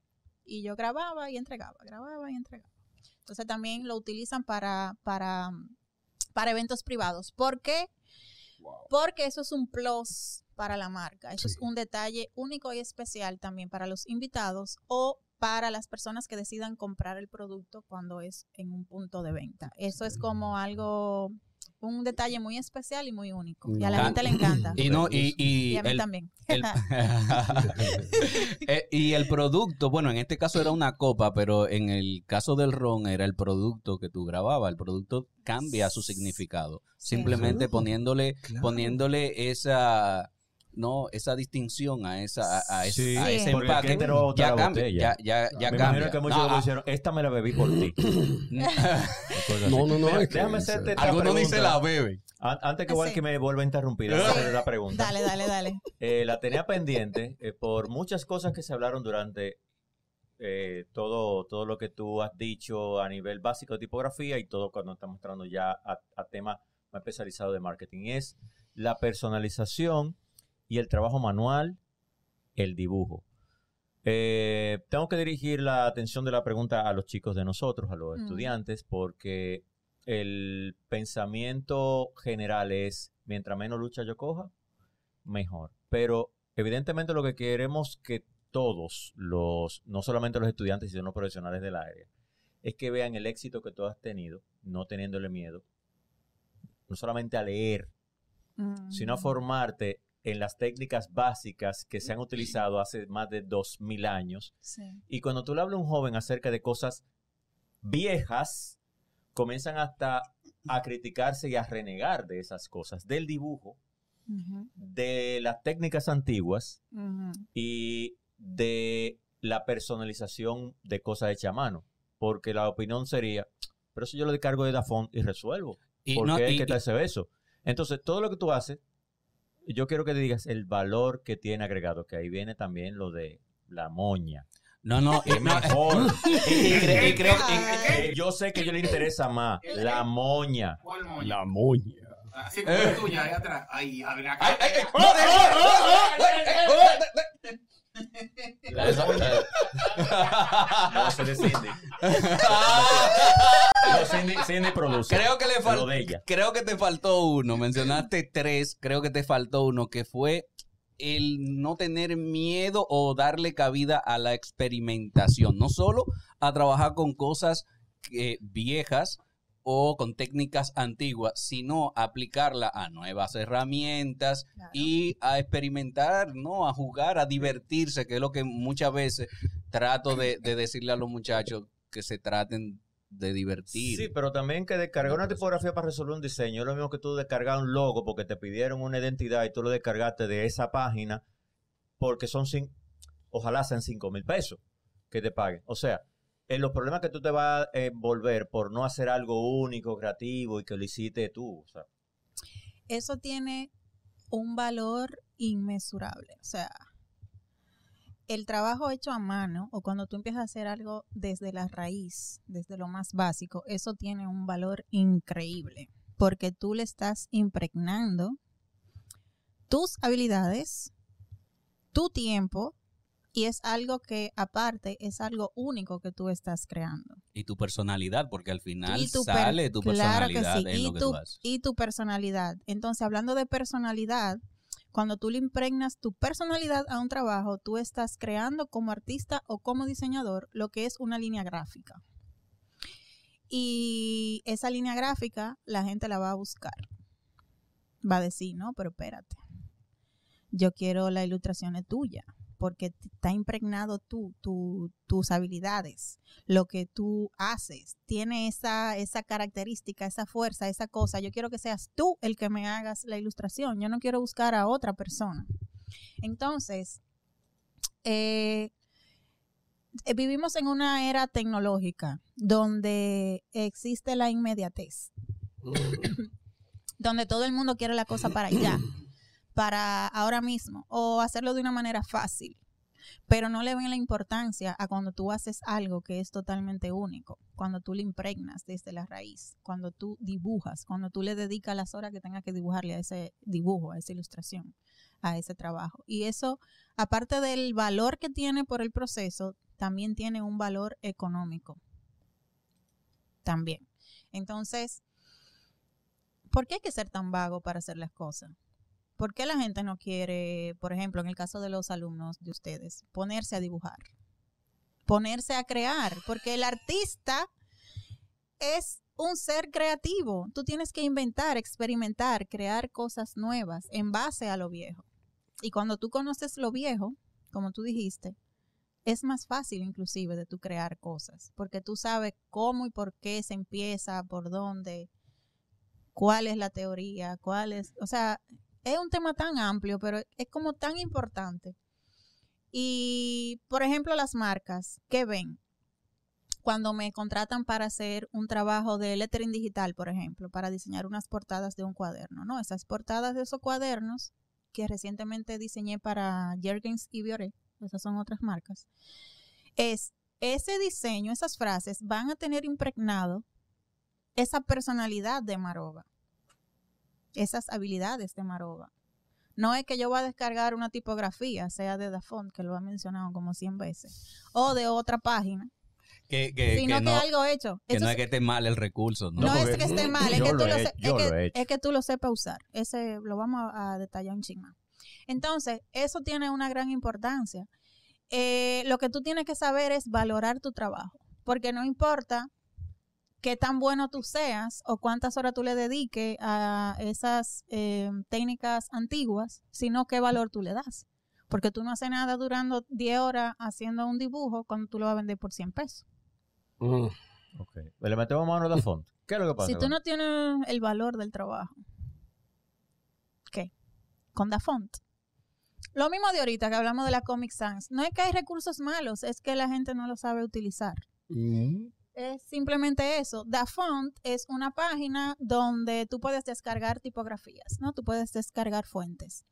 Y yo grababa y entregaba, grababa y entregaba. Entonces también lo utilizan para, para, para eventos privados. ¿Por qué? Porque eso es un plus para la marca. Eso es un detalle único y especial también para los invitados o para las personas que decidan comprar el producto cuando es en un punto de venta. Eso es como algo, un detalle muy especial y muy único. Y a la gente le encanta. Y no, y, y Y a mí el- también. el- Eh, y el producto, bueno, en este caso era una copa, pero en el caso del ron era el producto que tú grababas. El producto cambia su significado. Sí. Simplemente poniéndole, Claro. poniéndole esa no esa distinción a esa a, a ese, Sí, a ese empaque ¿quién te lo va a botar ya cambia, ya ya ya Me cambia. imagino que muchos lo ah, hicieron, esta me la bebí por ti. No, no, no, Mira, es que déjame hacerte Algunos pregunta. la beben. An- Antes que Sí. igual que me vuelva a interrumpir, hacerle la pregunta. Dale, dale, dale. Eh, la tenía pendiente eh, por muchas cosas que se hablaron durante eh, todo, todo lo que tú has dicho a nivel básico de tipografía y todo cuando estamos entrando ya a, a temas más especializados de marketing. Es la personalización y el trabajo manual, el dibujo. Eh, tengo que dirigir la atención de la pregunta a los chicos de nosotros, a los Mm. estudiantes, porque el pensamiento general es, mientras menos lucha yo coja, mejor. Pero evidentemente lo que queremos que todos los, no solamente los estudiantes, sino los profesionales del área, es que vean el éxito que tú has tenido, no teniéndole miedo, no solamente a leer, sino a Mm. formarte en las técnicas básicas que se han utilizado hace más de 2000 años. Sí. Y cuando tú le hablas a un joven acerca de cosas viejas, comienzan hasta a criticarse y a renegar de esas cosas, del dibujo, de las técnicas antiguas y de la personalización de cosas hechas a mano. Porque la opinión sería, pero si yo lo descargo de Dafont y resuelvo. Y ¿Por no- qué hay y- que y- traerse beso? Entonces, todo lo que tú haces, yo quiero que te digas el valor que tiene agregado, que ahí viene también lo de la moña. No, no, y- Es mejor. y, y cre- y creo- y- y yo sé que a ellos les interesa más la moña. ¿Cuál moña? La moña. Así como la tuya, ahí atrás. Ahí, de Cindy. Cindy, Cindy produce. Creo que le. Creo que te faltó uno. Mencionaste tres. Creo que te faltó uno que fue el no tener miedo o darle cabida a la experimentación. No solo a trabajar con cosas viejas o con técnicas antiguas, sino aplicarla a nuevas herramientas Claro. y a experimentar, ¿no? A jugar, a divertirse, que es lo que muchas veces trato de, de decirle a los muchachos que se traten de divertir. Sí, pero también que descargar una tipografía para resolver un diseño es lo mismo que tú descargar un logo porque te pidieron una identidad y tú lo descargaste de esa página porque son cin- ojalá sean 5 mil pesos que te paguen. O sea, en los problemas que tú te vas a envolver por no hacer algo único, creativo y que lo hiciste tú. O sea, Eso tiene un valor inmesurable. O sea, el trabajo hecho a mano o cuando tú empiezas a hacer algo desde la raíz, desde lo más básico, eso tiene un valor increíble porque tú le estás impregnando tus habilidades, tu tiempo, y es algo que aparte es algo único que tú estás creando. Y tu personalidad, porque al final tu sale tu claro que personalidad sí, en y lo que tu, tú haces. y tu personalidad. Entonces, hablando de personalidad, cuando tú le impregnas tu personalidad a un trabajo, tú estás creando como artista o como diseñador lo que es una línea gráfica. Y esa línea gráfica la gente la va a buscar. Va a decir, no, pero espérate. Yo quiero la ilustración es tuya, porque está impregnado tú, tu- tus habilidades, lo que tú haces, tiene esa, esa característica, esa fuerza, esa cosa. Yo quiero que seas tú el que me hagas la ilustración. Yo no quiero buscar a otra persona. Entonces, eh, eh, vivimos en una era tecnológica donde existe la inmediatez, donde todo el mundo quiere la cosa para allá, para ahora mismo, o hacerlo de una manera fácil, pero no le ven la importancia a cuando tú haces algo que es totalmente único, cuando tú le impregnas desde la raíz, cuando tú dibujas, cuando tú le dedicas las horas que tengas que dibujarle a ese dibujo, a esa ilustración, a ese trabajo. Y eso, aparte del valor que tiene por el proceso, también tiene un valor económico. También. Entonces, ¿por qué hay que ser tan vago para hacer las cosas? ¿Por qué la gente no quiere, por ejemplo, en el caso de los alumnos de ustedes, ponerse a dibujar? Ponerse a crear, porque el artista es un ser creativo. Tú tienes que inventar, experimentar, crear cosas nuevas en base a lo viejo. Y cuando tú conoces lo viejo, como tú dijiste, es más fácil inclusive de tú crear cosas, porque tú sabes cómo y por qué se empieza, por dónde, cuál es la teoría, cuál es, o sea, es un tema tan amplio, pero es como tan importante. Y, por ejemplo, las marcas, ¿qué ven? Cuando me contratan para hacer un trabajo de lettering digital, por ejemplo, para diseñar unas portadas de un cuaderno, ¿no? Esas portadas de esos cuadernos que recientemente diseñé para Jergens y Bioré, esas son otras marcas, es ese diseño, esas frases van a tener impregnado esa personalidad de Maroba, esas habilidades de Maroba. No es que yo voy a descargar una tipografía, sea de Dafont, que lo ha mencionado como 100 veces, o de otra página, Que, que, sino que que, no, algo hecho. que Eso no es- es que esté mal el recurso, ¿no? es que esté mal, es que, lo tú he lo, es, que, he es que tú sepas usar. Ese lo vamos a, a detallar un ching más. Entonces, eso tiene una gran importancia. Eh, lo que tú tienes que saber es valorar tu trabajo, porque no importa qué tan bueno tú seas o cuántas horas tú le dediques a esas eh, técnicas antiguas, sino qué valor tú le das. Porque tú no haces nada durando 10 horas haciendo un dibujo cuando tú lo vas a vender por 100 pesos. Mm. Ok. Le metemos mano de fondo. ¿Qué es lo que pasa? Si tú con- no tienes el valor del trabajo, ¿qué? Con Dafont. Lo mismo de ahorita que hablamos de la Comic Sans. No es que hay recursos malos, es que la gente no lo sabe utilizar. Mm. Es simplemente eso. Dafont es una página donde tú puedes descargar tipografías, ¿no? Tú puedes descargar fuentes.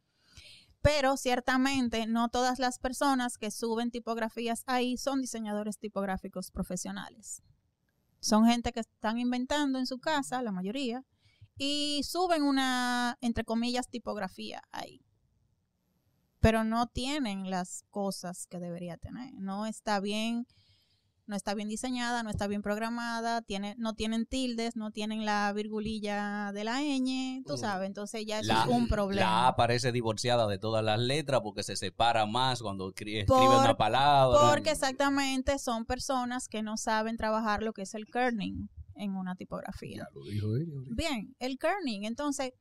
Pero ciertamente no todas las personas que suben tipografías ahí son diseñadores tipográficos profesionales. Son gente que están inventando en su casa, la mayoría, y suben una, entre comillas, tipografía ahí. Pero no tienen las cosas que debería tener. No está bien no está bien diseñada, no está bien programada, tiene, no tienen tildes, no tienen la virgulilla de la ñ, tú sabes, entonces ya eso La, es un la A problema. aparece divorciada de todas las letras porque se separa más cuando escri- escribe Por- una palabra. Porque exactamente son personas que no saben trabajar lo que es el kerning en una tipografía. Ya lo dijo ella. Bien, el kerning, entonces,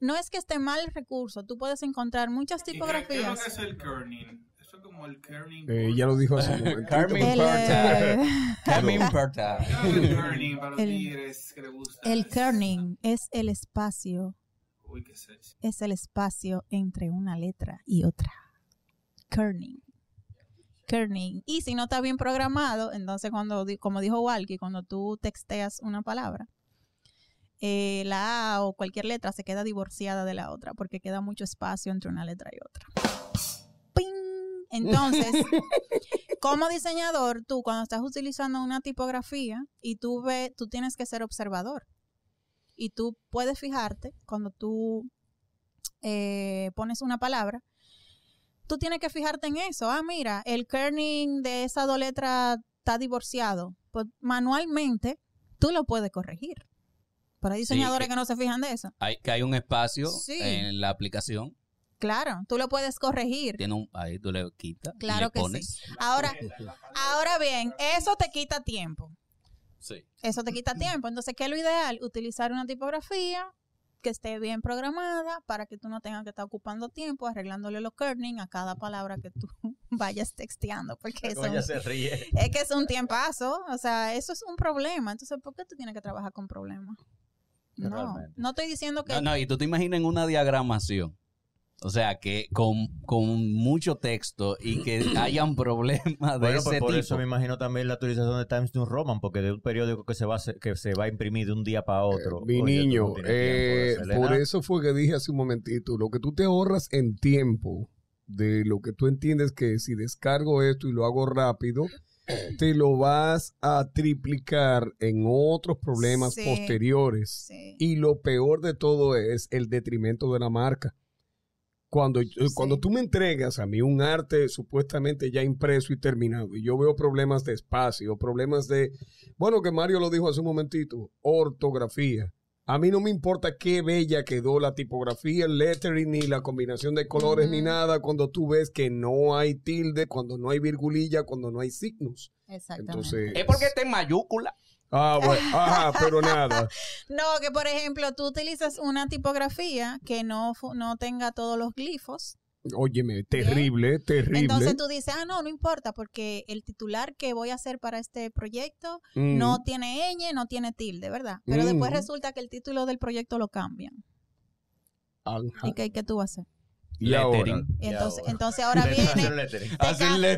no es que esté mal el recurso, tú puedes encontrar muchas ¿Y qué- ¿Qué es lo tipografías. es el kerning? Como el kerning. Eh, ella lo dijo hace un momentito. Carmen El, Porta. eh, Carmen Porta. ¿Qué es el kerning para los El- tigres que le gusta? el kerning es el espacio Uy, qué sexy. es el espacio entre una letra y otra. Kerning. Kerning. Y si no está bien programado, entonces cuando, como dijo Walkie, cuando tú texteas una palabra, eh, la A o cualquier letra se queda divorciada de la otra porque queda mucho espacio entre una letra y otra. Entonces, como diseñador, tú cuando estás utilizando una tipografía y tú ves, tú tienes que ser observador. Y tú puedes fijarte cuando tú eh, pones una palabra, tú tienes que fijarte en eso. Ah, mira, el kerning de esa dos letras está divorciado. Pues manualmente tú lo puedes corregir. Pero hay Sí, diseñadores que- que no se fijan de eso. Hay, que hay un espacio Sí. en la aplicación. Claro, tú lo puedes corregir. Tiene un, ahí tú le quitas. y Claro le que pones. sí. Ahora, ahora bien, eso te quita tiempo. Sí. Eso te quita tiempo. Entonces, ¿qué es lo ideal? Utilizar una tipografía que esté bien programada para que tú no tengas que estar ocupando tiempo arreglándole los kerning a cada palabra que tú vayas texteando. Porque eso Ella se ríe. es que es un tiempazo. O sea, eso es un problema. Entonces, ¿por qué tú tienes que trabajar con problemas? No, Realmente. no estoy diciendo que... No, no, y tú te imaginas en una diagramación. O sea, que con, con mucho texto y que hayan problemas de Bueno, ese pues por tipo. eso me imagino también la utilización de Times New Roman, porque de un periódico que se va a, que se va a imprimir de un día para otro. Mi oye, niño, no eh, por eso fue que dije hace un momentito, lo que tú te ahorras en tiempo de lo que tú entiendes que si descargo esto y lo hago rápido, te lo vas a triplicar en otros problemas Sí. posteriores. Sí. Y lo peor de todo es el detrimento de la marca. Cuando, eh, cuando tú me entregas a mí un arte supuestamente ya impreso y terminado, y yo veo problemas de espacio, problemas de, bueno, que Mario lo dijo hace un momentito, ortografía. A mí no me importa qué bella quedó la tipografía, el lettering, ni la combinación de colores, ni nada, cuando tú ves que no hay tilde, cuando no hay virgulilla, cuando no hay signos. Exactamente. Entonces, Es porque está en mayúscula. Ah, bueno, ajá, pero nada. No, que por ejemplo tú utilizas una tipografía que no, no tenga todos los glifos. Óyeme, terrible, terrible. Entonces tú dices, ah, no, no importa, porque el titular que voy a hacer para este proyecto Mm. no tiene ñ, no tiene tilde, ¿verdad? Pero después Mm. resulta que el título del proyecto lo cambian. Ajá. ¿Y qué, qué tú vas a hacer? Y ahora, Lettering. Y entonces, ahora. entonces ahora viene, lettering.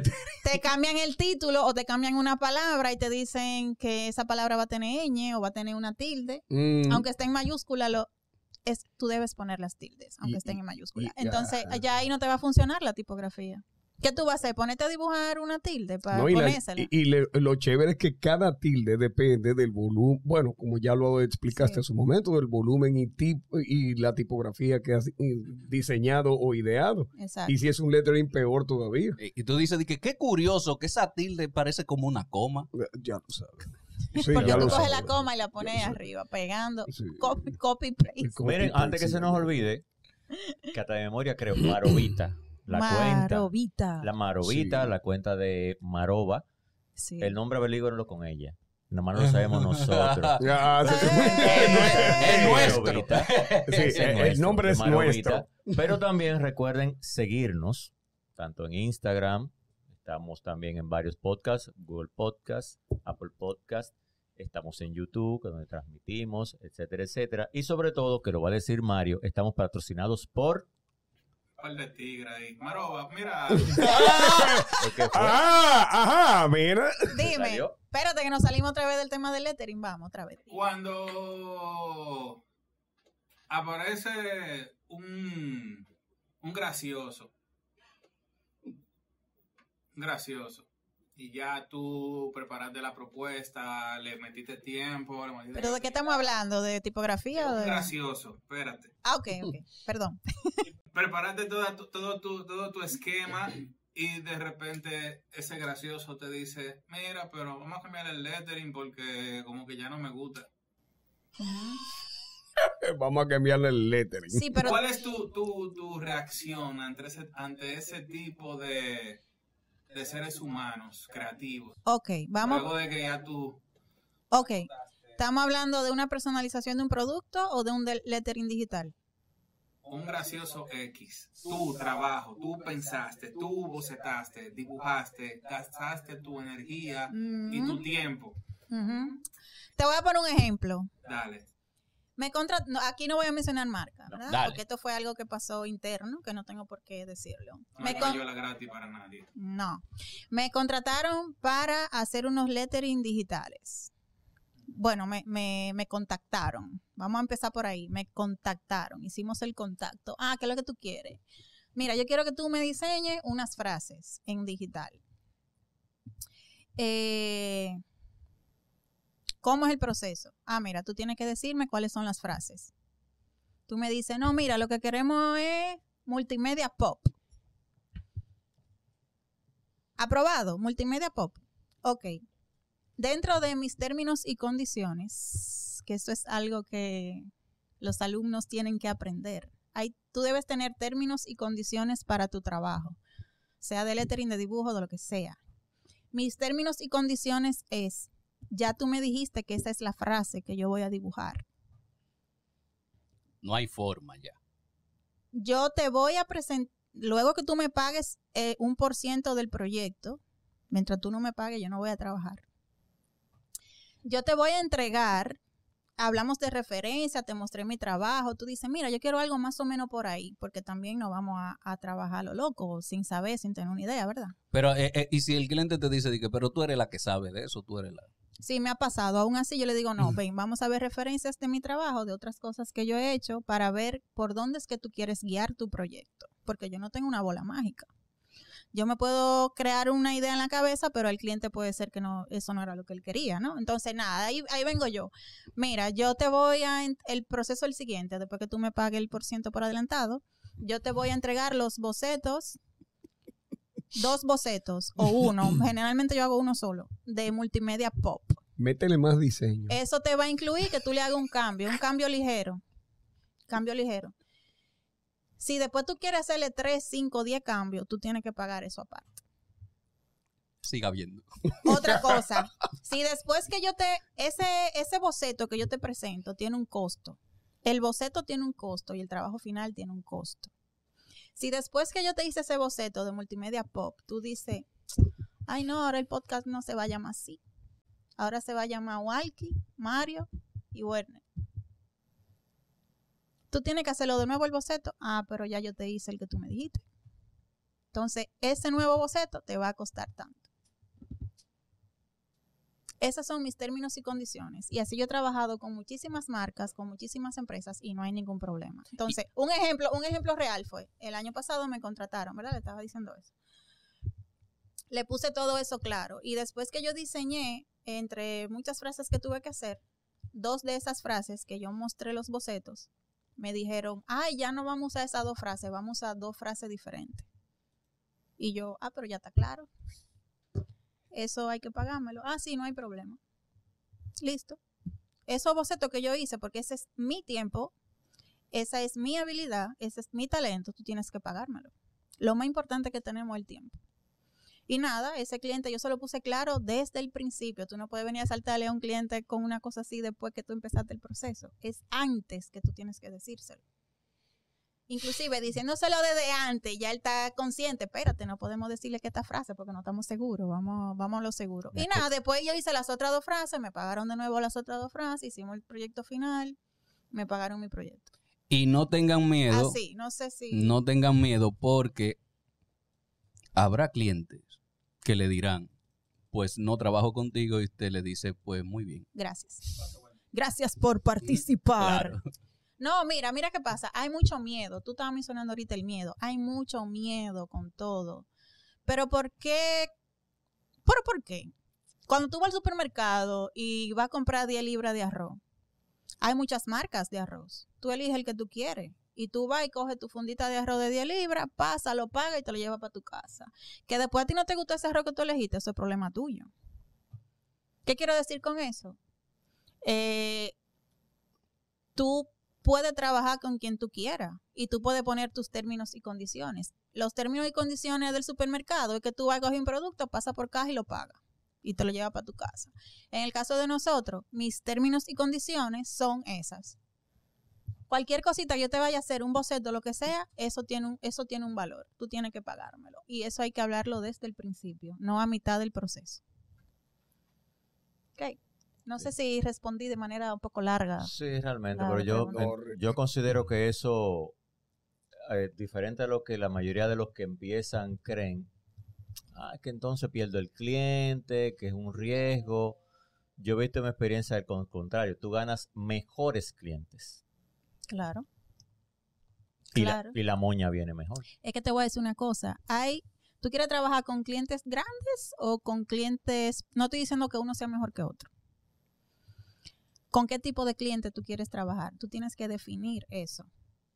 te, te cambian el título o te cambian una palabra y te dicen que esa palabra va a tener ñ o va a tener una tilde. Mm. aunque esté en mayúscula, lo, es, tú debes poner las tildes, aunque Y- estén en mayúscula. y- Entonces, ya ahí no te va a funcionar la tipografía. ¿Qué tú vas a hacer? Ponerte a dibujar una tilde para No, y la- ponérsela. y- y le- lo chévere es que cada tilde depende del volumen, bueno, como ya lo explicaste Sí. hace un momento, del volumen y tipo y la tipografía que has diseñado o ideado. Exacto. Y si es un lettering, peor todavía. Y y tú dices, que qué curioso que esa tilde parece como una coma. Ya lo sabes. Sí, Porque ya tú lo coges sabes. la coma y la pones arriba, pegando, Sí. copy, copy paste. Miren, antes que se nos olvide, que hasta de memoria creo, Marovita. La cuenta. Marovita. La Marovita, Sí. la cuenta de Maroba. Sí. El nombre averíguenlo con ella. Nada más lo sabemos nosotros. Ya, sí, sí. Es Es nuestro. El nombre es Marovita. nuestro. Pero también recuerden seguirnos, tanto en Instagram, estamos también en varios podcasts, Google Podcasts, Apple Podcasts, estamos en YouTube, donde transmitimos, etcétera, etcétera. Y sobre todo, que lo va a decir Mario, estamos patrocinados por... Par de tigre ahí. Maroba, mira. ¿Por qué fue? Ajá, ajá, mira. Dime, espérate que nos salimos otra vez del tema del lettering. Vamos, otra vez. Cuando aparece un, un gracioso, gracioso, y ya tú preparaste la propuesta, le metiste tiempo, le metiste ¿Pero de qué estamos hablando? ¿De tipografía o un de...? gracioso, espérate. Ah, ok, ok. Perdón. Preparaste toda tu- todo, tu, todo tu esquema y de repente ese gracioso te dice, mira, pero vamos a cambiar el lettering porque como que ya no me gusta. Vamos a cambiarle el lettering. Sí, pero ¿Cuál es tu, tu, tu reacción ante ese, ante ese tipo de, de seres humanos creativos? Ok, vamos. Luego de que ya tú... Ok. ¿Estamos hablando de una personalización de un producto o de un lettering digital? Un gracioso X, tu trabajo, tú pensaste, tú bocetaste, dibujaste, gastaste tu energía y tu Ujú, tiempo. ujú. Te voy a poner un ejemplo. Dale. Me contra... no, aquí no voy a mencionar marca, ¿verdad? Dale. Porque esto fue algo que pasó interno, que no tengo por qué decirlo. No Me con- payola gratis para nadie. No. Me contrataron para hacer unos lettering digitales. Bueno, me, me, me contactaron. Vamos a empezar por ahí. Me contactaron. Hicimos el contacto. Ah, ¿qué es lo que tú quieres? Mira, yo quiero que tú me diseñes unas frases en digital. Eh, ¿Cómo es el proceso? Ah, mira, tú tienes que decirme cuáles son las frases. Tú me dices, no, mira, lo que queremos es multimedia pop. Aprobado, multimedia pop. Ok. Dentro de mis términos y condiciones, que esto es algo que los alumnos tienen que aprender. Hay, tú debes tener términos y condiciones para tu trabajo, sea de lettering, de dibujo, de lo que sea. Mis términos y condiciones es, ya tú me dijiste que esa es la frase que yo voy a dibujar. No hay forma ya. Yo te voy a presentar, luego que tú me pagues eh, un por ciento del proyecto, mientras tú no me pagues, yo no voy a trabajar. Yo te voy a entregar, hablamos de referencia, te mostré mi trabajo, tú dices, mira, yo quiero algo más o menos por ahí, porque también no vamos a, a trabajar lo loco, sin saber, sin tener una idea, ¿verdad? Pero, eh, eh, y si el cliente te dice, que, pero tú eres la que sabe de eso, tú eres la... Sí, me ha pasado. Aún así, yo le digo, no, ven, vamos a ver referencias de mi trabajo, de otras cosas que yo he hecho, para ver por dónde es que tú quieres guiar tu proyecto. Porque yo no tengo una bola mágica. Yo me puedo crear una idea en la cabeza, pero el cliente puede ser que no, eso no era lo que él quería, ¿no? Entonces, nada, ahí, ahí vengo yo. Mira, yo te voy a, el proceso es el siguiente, después que tú me pagues el por ciento por adelantado, yo te voy a entregar los bocetos, dos bocetos o uno, generalmente yo hago uno solo, de multimedia pop. Métele más diseño. Eso te va a incluir que tú le hagas un cambio, un cambio ligero. Cambio ligero. Si después tú quieres hacerle 3, 5, 10 cambios, tú tienes que pagar eso aparte. Siga viendo. Otra cosa, si después que yo te, ese, ese boceto que yo te presento tiene un costo, el boceto tiene un costo y el trabajo final tiene un costo. Si después que yo te hice ese boceto de multimedia pop, tú dices, ay no, ahora el podcast no se va a llamar así. Ahora se va a llamar Walkie, Mario y Werner. Tú tienes que hacerlo de nuevo el boceto. Ah, pero ya yo te hice el que tú me dijiste. Entonces, ese nuevo boceto te va a costar tanto. Esos son mis términos y condiciones. Y así yo he trabajado con muchísimas marcas, con muchísimas empresas y no hay ningún problema. Entonces, un ejemplo, un ejemplo real fue, el año pasado me contrataron, ¿verdad? Le estaba diciendo eso. Le puse todo eso claro. Y después que yo diseñé, entre muchas frases que tuve que hacer, dos de esas frases que yo mostré los bocetos, me dijeron, ay, ya no vamos a esas dos frases, vamos a dos frases diferentes. Y yo, ah, pero ya está claro. Eso hay que pagármelo. Ah, sí, no hay problema. Listo. Esos bocetos que yo hice, porque ese es mi tiempo, esa es mi habilidad, ese es mi talento, tú tienes que pagármelo. Lo más importante que tenemos es el tiempo. Y nada, ese cliente yo se lo puse claro desde el principio. Tú no puedes venir a saltarle a un cliente con una cosa así después que tú empezaste el proceso. Es antes que tú tienes que decírselo. Inclusive diciéndoselo desde antes, ya él está consciente, espérate, no podemos decirle que esta frase porque no estamos seguros, vamos, vamos a lo seguro. Y nada, después yo hice las otras dos frases, me pagaron de nuevo las otras dos frases, hicimos el proyecto final, me pagaron mi proyecto. Y no tengan miedo. Así, no sé si... No tengan miedo porque habrá clientes que le dirán, pues no trabajo contigo y usted le dice, pues muy bien. Gracias. Gracias por participar. Claro. No, mira, mira qué pasa. Hay mucho miedo. Tú estabas mencionando ahorita el miedo. Hay mucho miedo con todo. Pero ¿por qué? ¿Pero por qué? Cuando tú vas al supermercado y vas a comprar 10 libras de arroz, hay muchas marcas de arroz. Tú eliges el que tú quieres. Y tú vas y coges tu fundita de arroz de 10 libras, pasa, lo pagas y te lo llevas para tu casa. Que después a ti no te gustó ese arroz que tú elegiste, eso es problema tuyo. ¿Qué quiero decir con eso? Eh, tú puedes trabajar con quien tú quieras y tú puedes poner tus términos y condiciones. Los términos y condiciones del supermercado es que tú vas a coger un producto, pasa por caja y lo paga y te lo lleva para tu casa. En el caso de nosotros, mis términos y condiciones son esas. Cualquier cosita que yo te vaya a hacer, un boceto, lo que sea, eso tiene un, eso tiene un valor. Tú tienes que pagármelo. Y eso hay que hablarlo desde el principio, no a mitad del proceso. Ok. No sé si respondí de manera un poco larga. Sí, realmente, pero yo, yo considero que eso, eh, diferente a lo que la mayoría de los que empiezan creen, ah, que entonces pierdo el cliente, que es un riesgo. Yo he visto en mi experiencia al con- contrario, tú ganas mejores clientes Claro. y, Claro. la, y la moña viene mejor. Es que te voy a decir una cosa. Hay, ¿Tú quieres trabajar con clientes grandes o con clientes... No estoy diciendo que uno sea mejor que otro. con qué tipo de cliente tú quieres trabajar. Tú tienes que definir eso.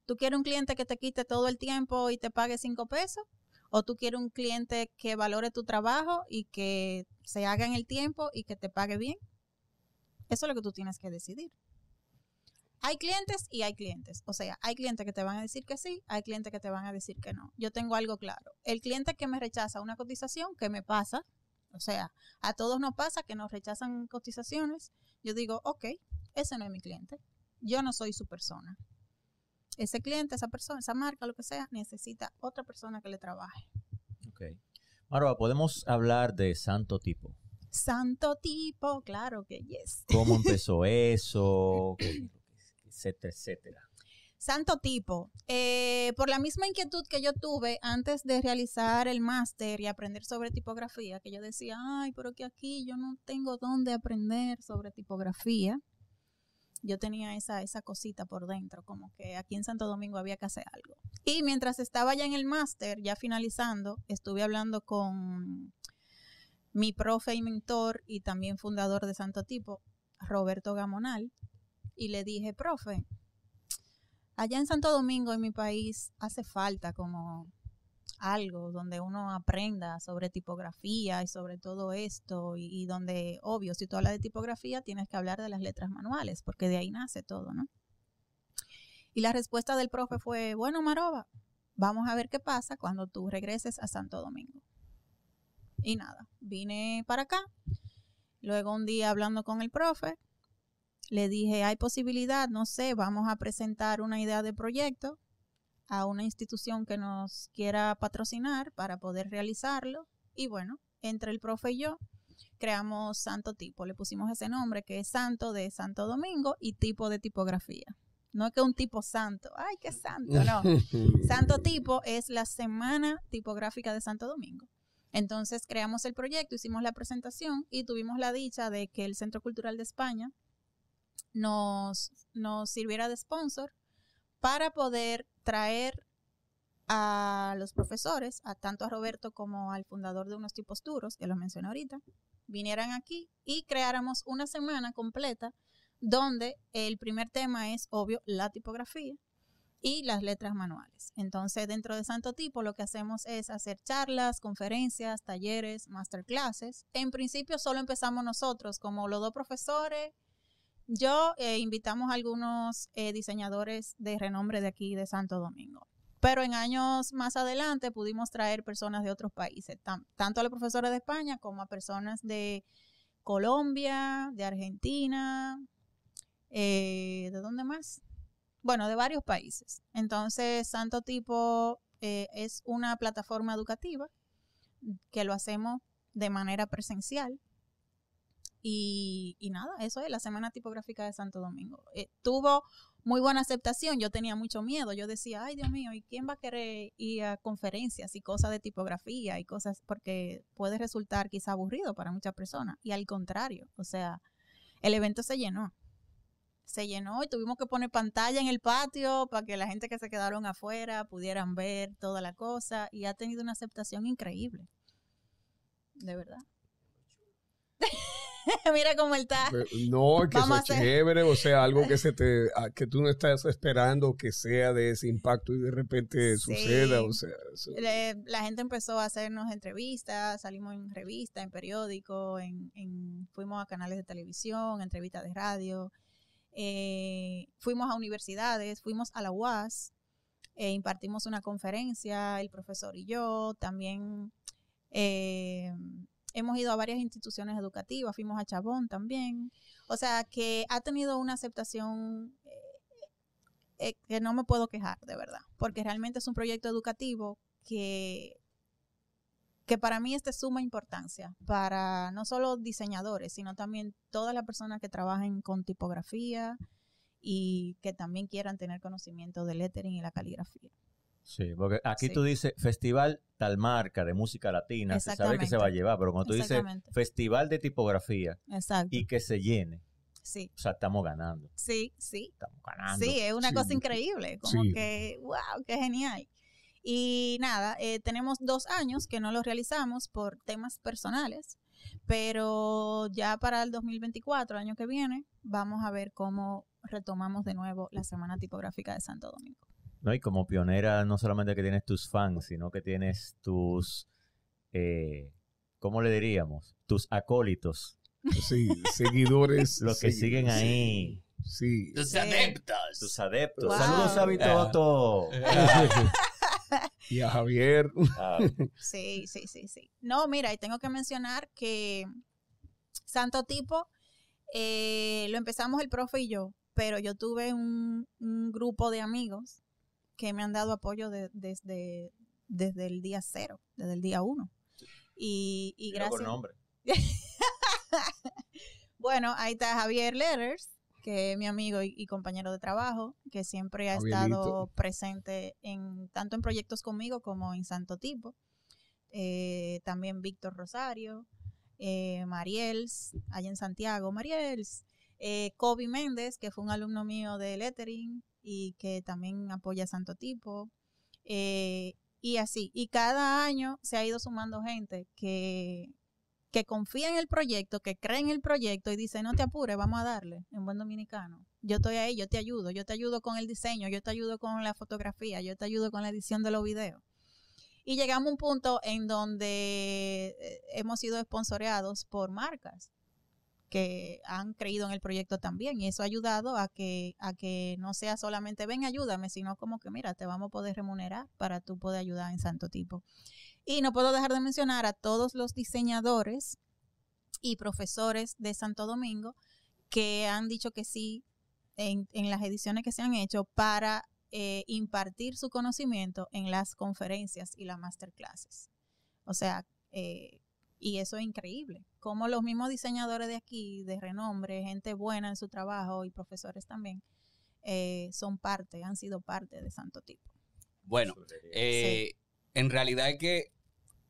¿Tú quieres un cliente que te quite todo el tiempo y te pague cinco pesos? ¿O tú quieres un cliente que valore tu trabajo y que se haga en el tiempo y que te pague bien? Eso es lo que tú tienes que decidir. Hay clientes y hay clientes. O sea, hay clientes que te van a decir que sí, hay clientes que te van a decir que no. Yo tengo algo claro. El cliente que me rechaza una cotización, ¿qué me pasa? O sea, a todos nos pasa que nos rechazan cotizaciones. Yo digo, ok, ese no es mi cliente. Yo no soy su persona. Ese cliente, esa persona, esa marca, lo que sea, necesita otra persona que le trabaje. Ok. Marva, podemos hablar de santo tipo. Santo tipo, claro que yes. ¿Cómo empezó eso? Etcétera, etcétera. Santo tipo. Eh, por la misma inquietud que yo tuve antes de realizar el máster y aprender sobre tipografía, que yo decía, ay, pero que aquí yo no tengo dónde aprender sobre tipografía. Yo tenía esa, esa cosita por dentro, como que aquí en Santo Domingo había que hacer algo. Y mientras estaba ya en el máster, ya finalizando, estuve hablando con mi profe y mentor y también fundador de Santo Tipo, Roberto Gamonal, y le dije, profe, allá en Santo Domingo, en mi país, hace falta como algo donde uno aprenda sobre tipografía y sobre todo esto y, donde, obvio, si tú hablas de tipografía, tienes que hablar de las letras manuales, porque de ahí nace todo, ¿no? Y la respuesta del profe fue, bueno, Maroba, vamos a ver qué pasa cuando tú regreses a Santo Domingo. Y nada, vine para acá. Luego un día hablando con el profe, le dije, hay posibilidad, no sé, vamos a presentar una idea de proyecto a una institución que nos quiera patrocinar para poder realizarlo. Y bueno, entre el profe y yo creamos Santo Tipo. Le pusimos ese nombre que es Santo de Santo Domingo y tipo de tipografía. No es que un tipo santo, ay, qué santo, no. Santo Tipo es la semana tipográfica de Santo Domingo. Entonces creamos el proyecto, hicimos la presentación y tuvimos la dicha de que el Centro Cultural de España nos, nos sirviera de sponsor para poder traer a los profesores, a tanto a Roberto como al fundador de unos tipos duros, que los mencioné ahorita, vinieran aquí y creáramos una semana completa donde el primer tema es, obvio, la tipografía y las letras manuales. Entonces, dentro de Santo Tipo, lo que hacemos es hacer charlas, conferencias, talleres, masterclasses. En principio, solo empezamos nosotros, como los dos profesores. Yo eh, invitamos a algunos eh, diseñadores de renombre de aquí de Santo Domingo. Pero en años más adelante pudimos traer personas de otros países, tan, tanto a los profesores de España como a personas de Colombia, de Argentina, eh, ¿de dónde más? Bueno, de varios países. Entonces, Santo Tipo eh, es una plataforma educativa que lo hacemos de manera presencial. Y, nada, eso es la Semana Tipográfica de Santo Domingo. Eh, tuvo muy buena aceptación, yo tenía mucho miedo, yo decía, ay Dios mío, ¿y quién va a querer ir a conferencias y cosas de tipografía y cosas? Porque puede resultar quizá aburrido para muchas personas. Y al contrario, o sea, el evento se llenó se llenó y tuvimos que poner pantalla en el patio para que la gente que se quedaron afuera pudieran ver toda la cosa y ha tenido una aceptación increíble. De verdad. Mira cómo él está. No, que eso es chévere, o sea, algo que se te que tú no estás esperando que sea de ese impacto y de repente sí. suceda, o sea, eso. la gente empezó a hacernos entrevistas, salimos en revista, en periódico, en, en fuimos a canales de televisión, entrevistas de radio. Eh, fuimos a universidades, fuimos a la UAS, eh, impartimos una conferencia, el profesor y yo, también eh, hemos ido a varias instituciones educativas, fuimos a Chabón también, o sea que ha tenido una aceptación que no me puedo quejar, de verdad, porque realmente es un proyecto educativo que que para mí es de suma importancia, para no solo diseñadores, sino también todas las personas que trabajen con tipografía y que también quieran tener conocimiento del lettering y la caligrafía. Sí, porque aquí sí. tú dices festival tal marca de música latina, se sabe que se va a llevar, pero cuando tú dices festival de tipografía Exacto. y que se llene, Sí. O sea, estamos ganando. Sí, sí. Estamos ganando. Sí, es una sí. cosa increíble. Como sí. que, wow, qué genial. Y nada, eh, tenemos dos años que no lo realizamos por temas personales. Pero ya para el 2024, año que viene, vamos a ver cómo retomamos de nuevo la Semana Tipográfica de Santo Domingo. No, y como pionera, no solamente que tienes tus fans, sino que tienes tus, eh, ¿cómo le diríamos? Tus acólitos, Sí, seguidores. los que sí, siguen sí, ahí, Sí. Tus Sí. adeptos. tus adeptos. Wow. Saludos a Vitoto. y a Javier. Sí, sí, sí, sí. No, mira, y tengo que mencionar que Santo Tipo eh, lo empezamos el profe y yo, pero yo tuve un, un grupo de amigos que me han dado apoyo de- desde, desde el día cero, desde el día uno. Y, y mira gracias. nombre. Bueno, ahí está Javier Letters, que es mi amigo y, y compañero de trabajo, que siempre ha Javierito. estado presente en tanto en proyectos conmigo como en Santo Tipo. Eh, también Víctor Rosario, eh, Mariels, allá en Santiago, Mariels, eh, Kobe Méndez, que fue un alumno mío de Lettering y que también apoya a Santo Tipo. eh, y así, y cada año se ha ido sumando gente que, que confía en el proyecto, que cree en el proyecto y dice, no te apures, vamos a darle, en buen dominicano. Yo estoy ahí, yo te ayudo, yo te ayudo con el diseño, yo te ayudo con la fotografía, yo te ayudo con la edición de los videos. Y llegamos a un punto en donde eh, hemos sido sponsoreados por marcas que han creído en el proyecto también y eso ha ayudado a que a que no sea solamente ven ayúdame sino como que mira te vamos a poder remunerar para tú poder ayudar en santo tipo y no puedo dejar de mencionar a todos los diseñadores y profesores de Santo Domingo que han dicho que sí en, en las ediciones que se han hecho para eh, impartir su conocimiento en las conferencias y las masterclasses. O sea, eh, y eso es increíble. Como los mismos diseñadores de aquí, de renombre, gente buena en su trabajo y profesores también, eh, son parte, han sido parte de Santo Tipo. Bueno, eh, en realidad es que,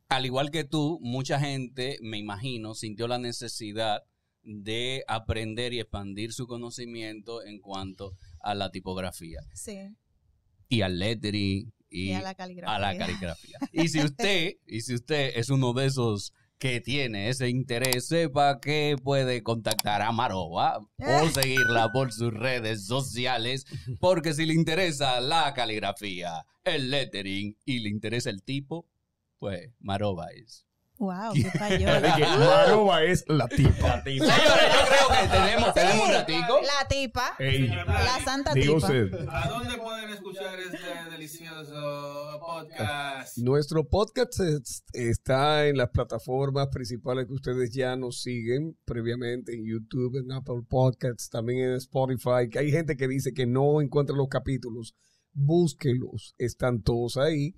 al igual que tú, mucha gente, me imagino, sintió la necesidad de aprender y expandir su conocimiento en cuanto a la tipografía Sí. y al lettering y, Y a la caligrafía. a la caligrafía. Y si usted, y si usted es uno de esos que tiene ese interés, sepa que puede contactar a Maroba o seguirla por sus redes sociales, porque si le interesa la caligrafía, el lettering y le interesa el tipo, pues Maroba es. Wow, qué De que payola. Maroba es la tipa. Señores, yo creo que tenemos, tenemos un ratico. La tipa. Ey, La santa tipa. usted. ¿A dónde pueden escuchar este delicioso podcast? Nuestro podcast es- está en las plataformas principales que ustedes ya nos siguen previamente, en YouTube, en Apple Podcasts, también en Spotify, que hay gente que dice que no encuentra los capítulos. Búsquelos, están todos ahí.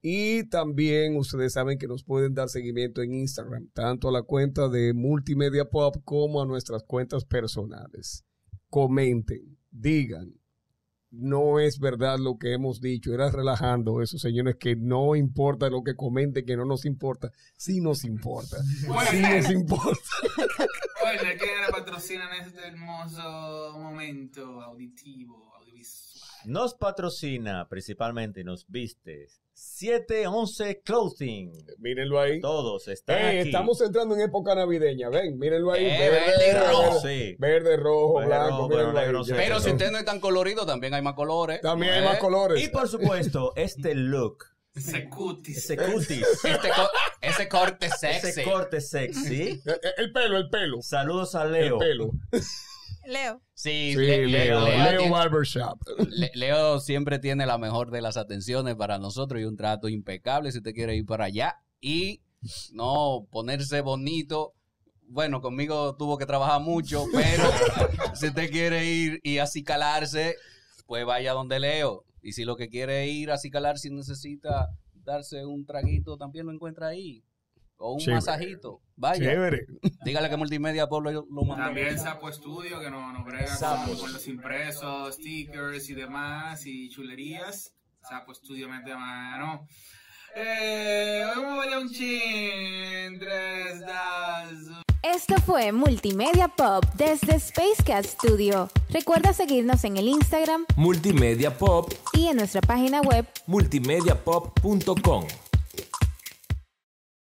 Y también ustedes saben que nos pueden dar seguimiento en Instagram, tanto a la cuenta de Multimedia Pop como a nuestras cuentas personales. Comenten, digan, no es verdad lo que hemos dicho, era relajando esos señores que no importa lo que comenten, que no nos importa, sí nos importa, sí nos importa. Bueno, ¿quién le patrocina en este hermoso momento auditivo, Nos patrocina principalmente y nos viste 711 Clothing. Mírenlo ahí. Todos están Eh, aquí. estamos entrando en época navideña, ven, mírenlo ahí. Eh, verde y rojo. Sí. Verde, rojo, Verde, blanco, rojo, pero negro, si usted no es tan colorido, también hay más colores. También hay Eh, más colores. Y por supuesto, este look, Ese cutis. ese cutis, Este co- ese corte sexy. ese corte sexy. Eh, El pelo, el pelo. Saludos a El Leo. pelo. Leo. Sí, Sí, Le- Leo, Leo, Barbershop. Le- Leo siempre tiene la mejor de las atenciones para nosotros y un trato impecable si usted quiere ir para allá y no ponerse bonito. Bueno, conmigo tuvo que trabajar mucho, pero si usted quiere ir y acicalarse, pues vaya donde Leo. Y si lo que quiere ir a acicalar, si necesita darse un traguito, también lo encuentra ahí. O un masajito. Vaya. Chévere. Dígale que Multimedia Pop lo, mandó. También Sapo Studio, que nos no brega con, los impresos, stickers y demás, y chulerías. Sapo Studio mete mano. Eh, vamos a un chin. Tres, dos, Esto fue Multimedia Pop desde Space Cat Studio. Recuerda seguirnos en el Instagram Multimedia Pop, y en nuestra página web multimediapop.com.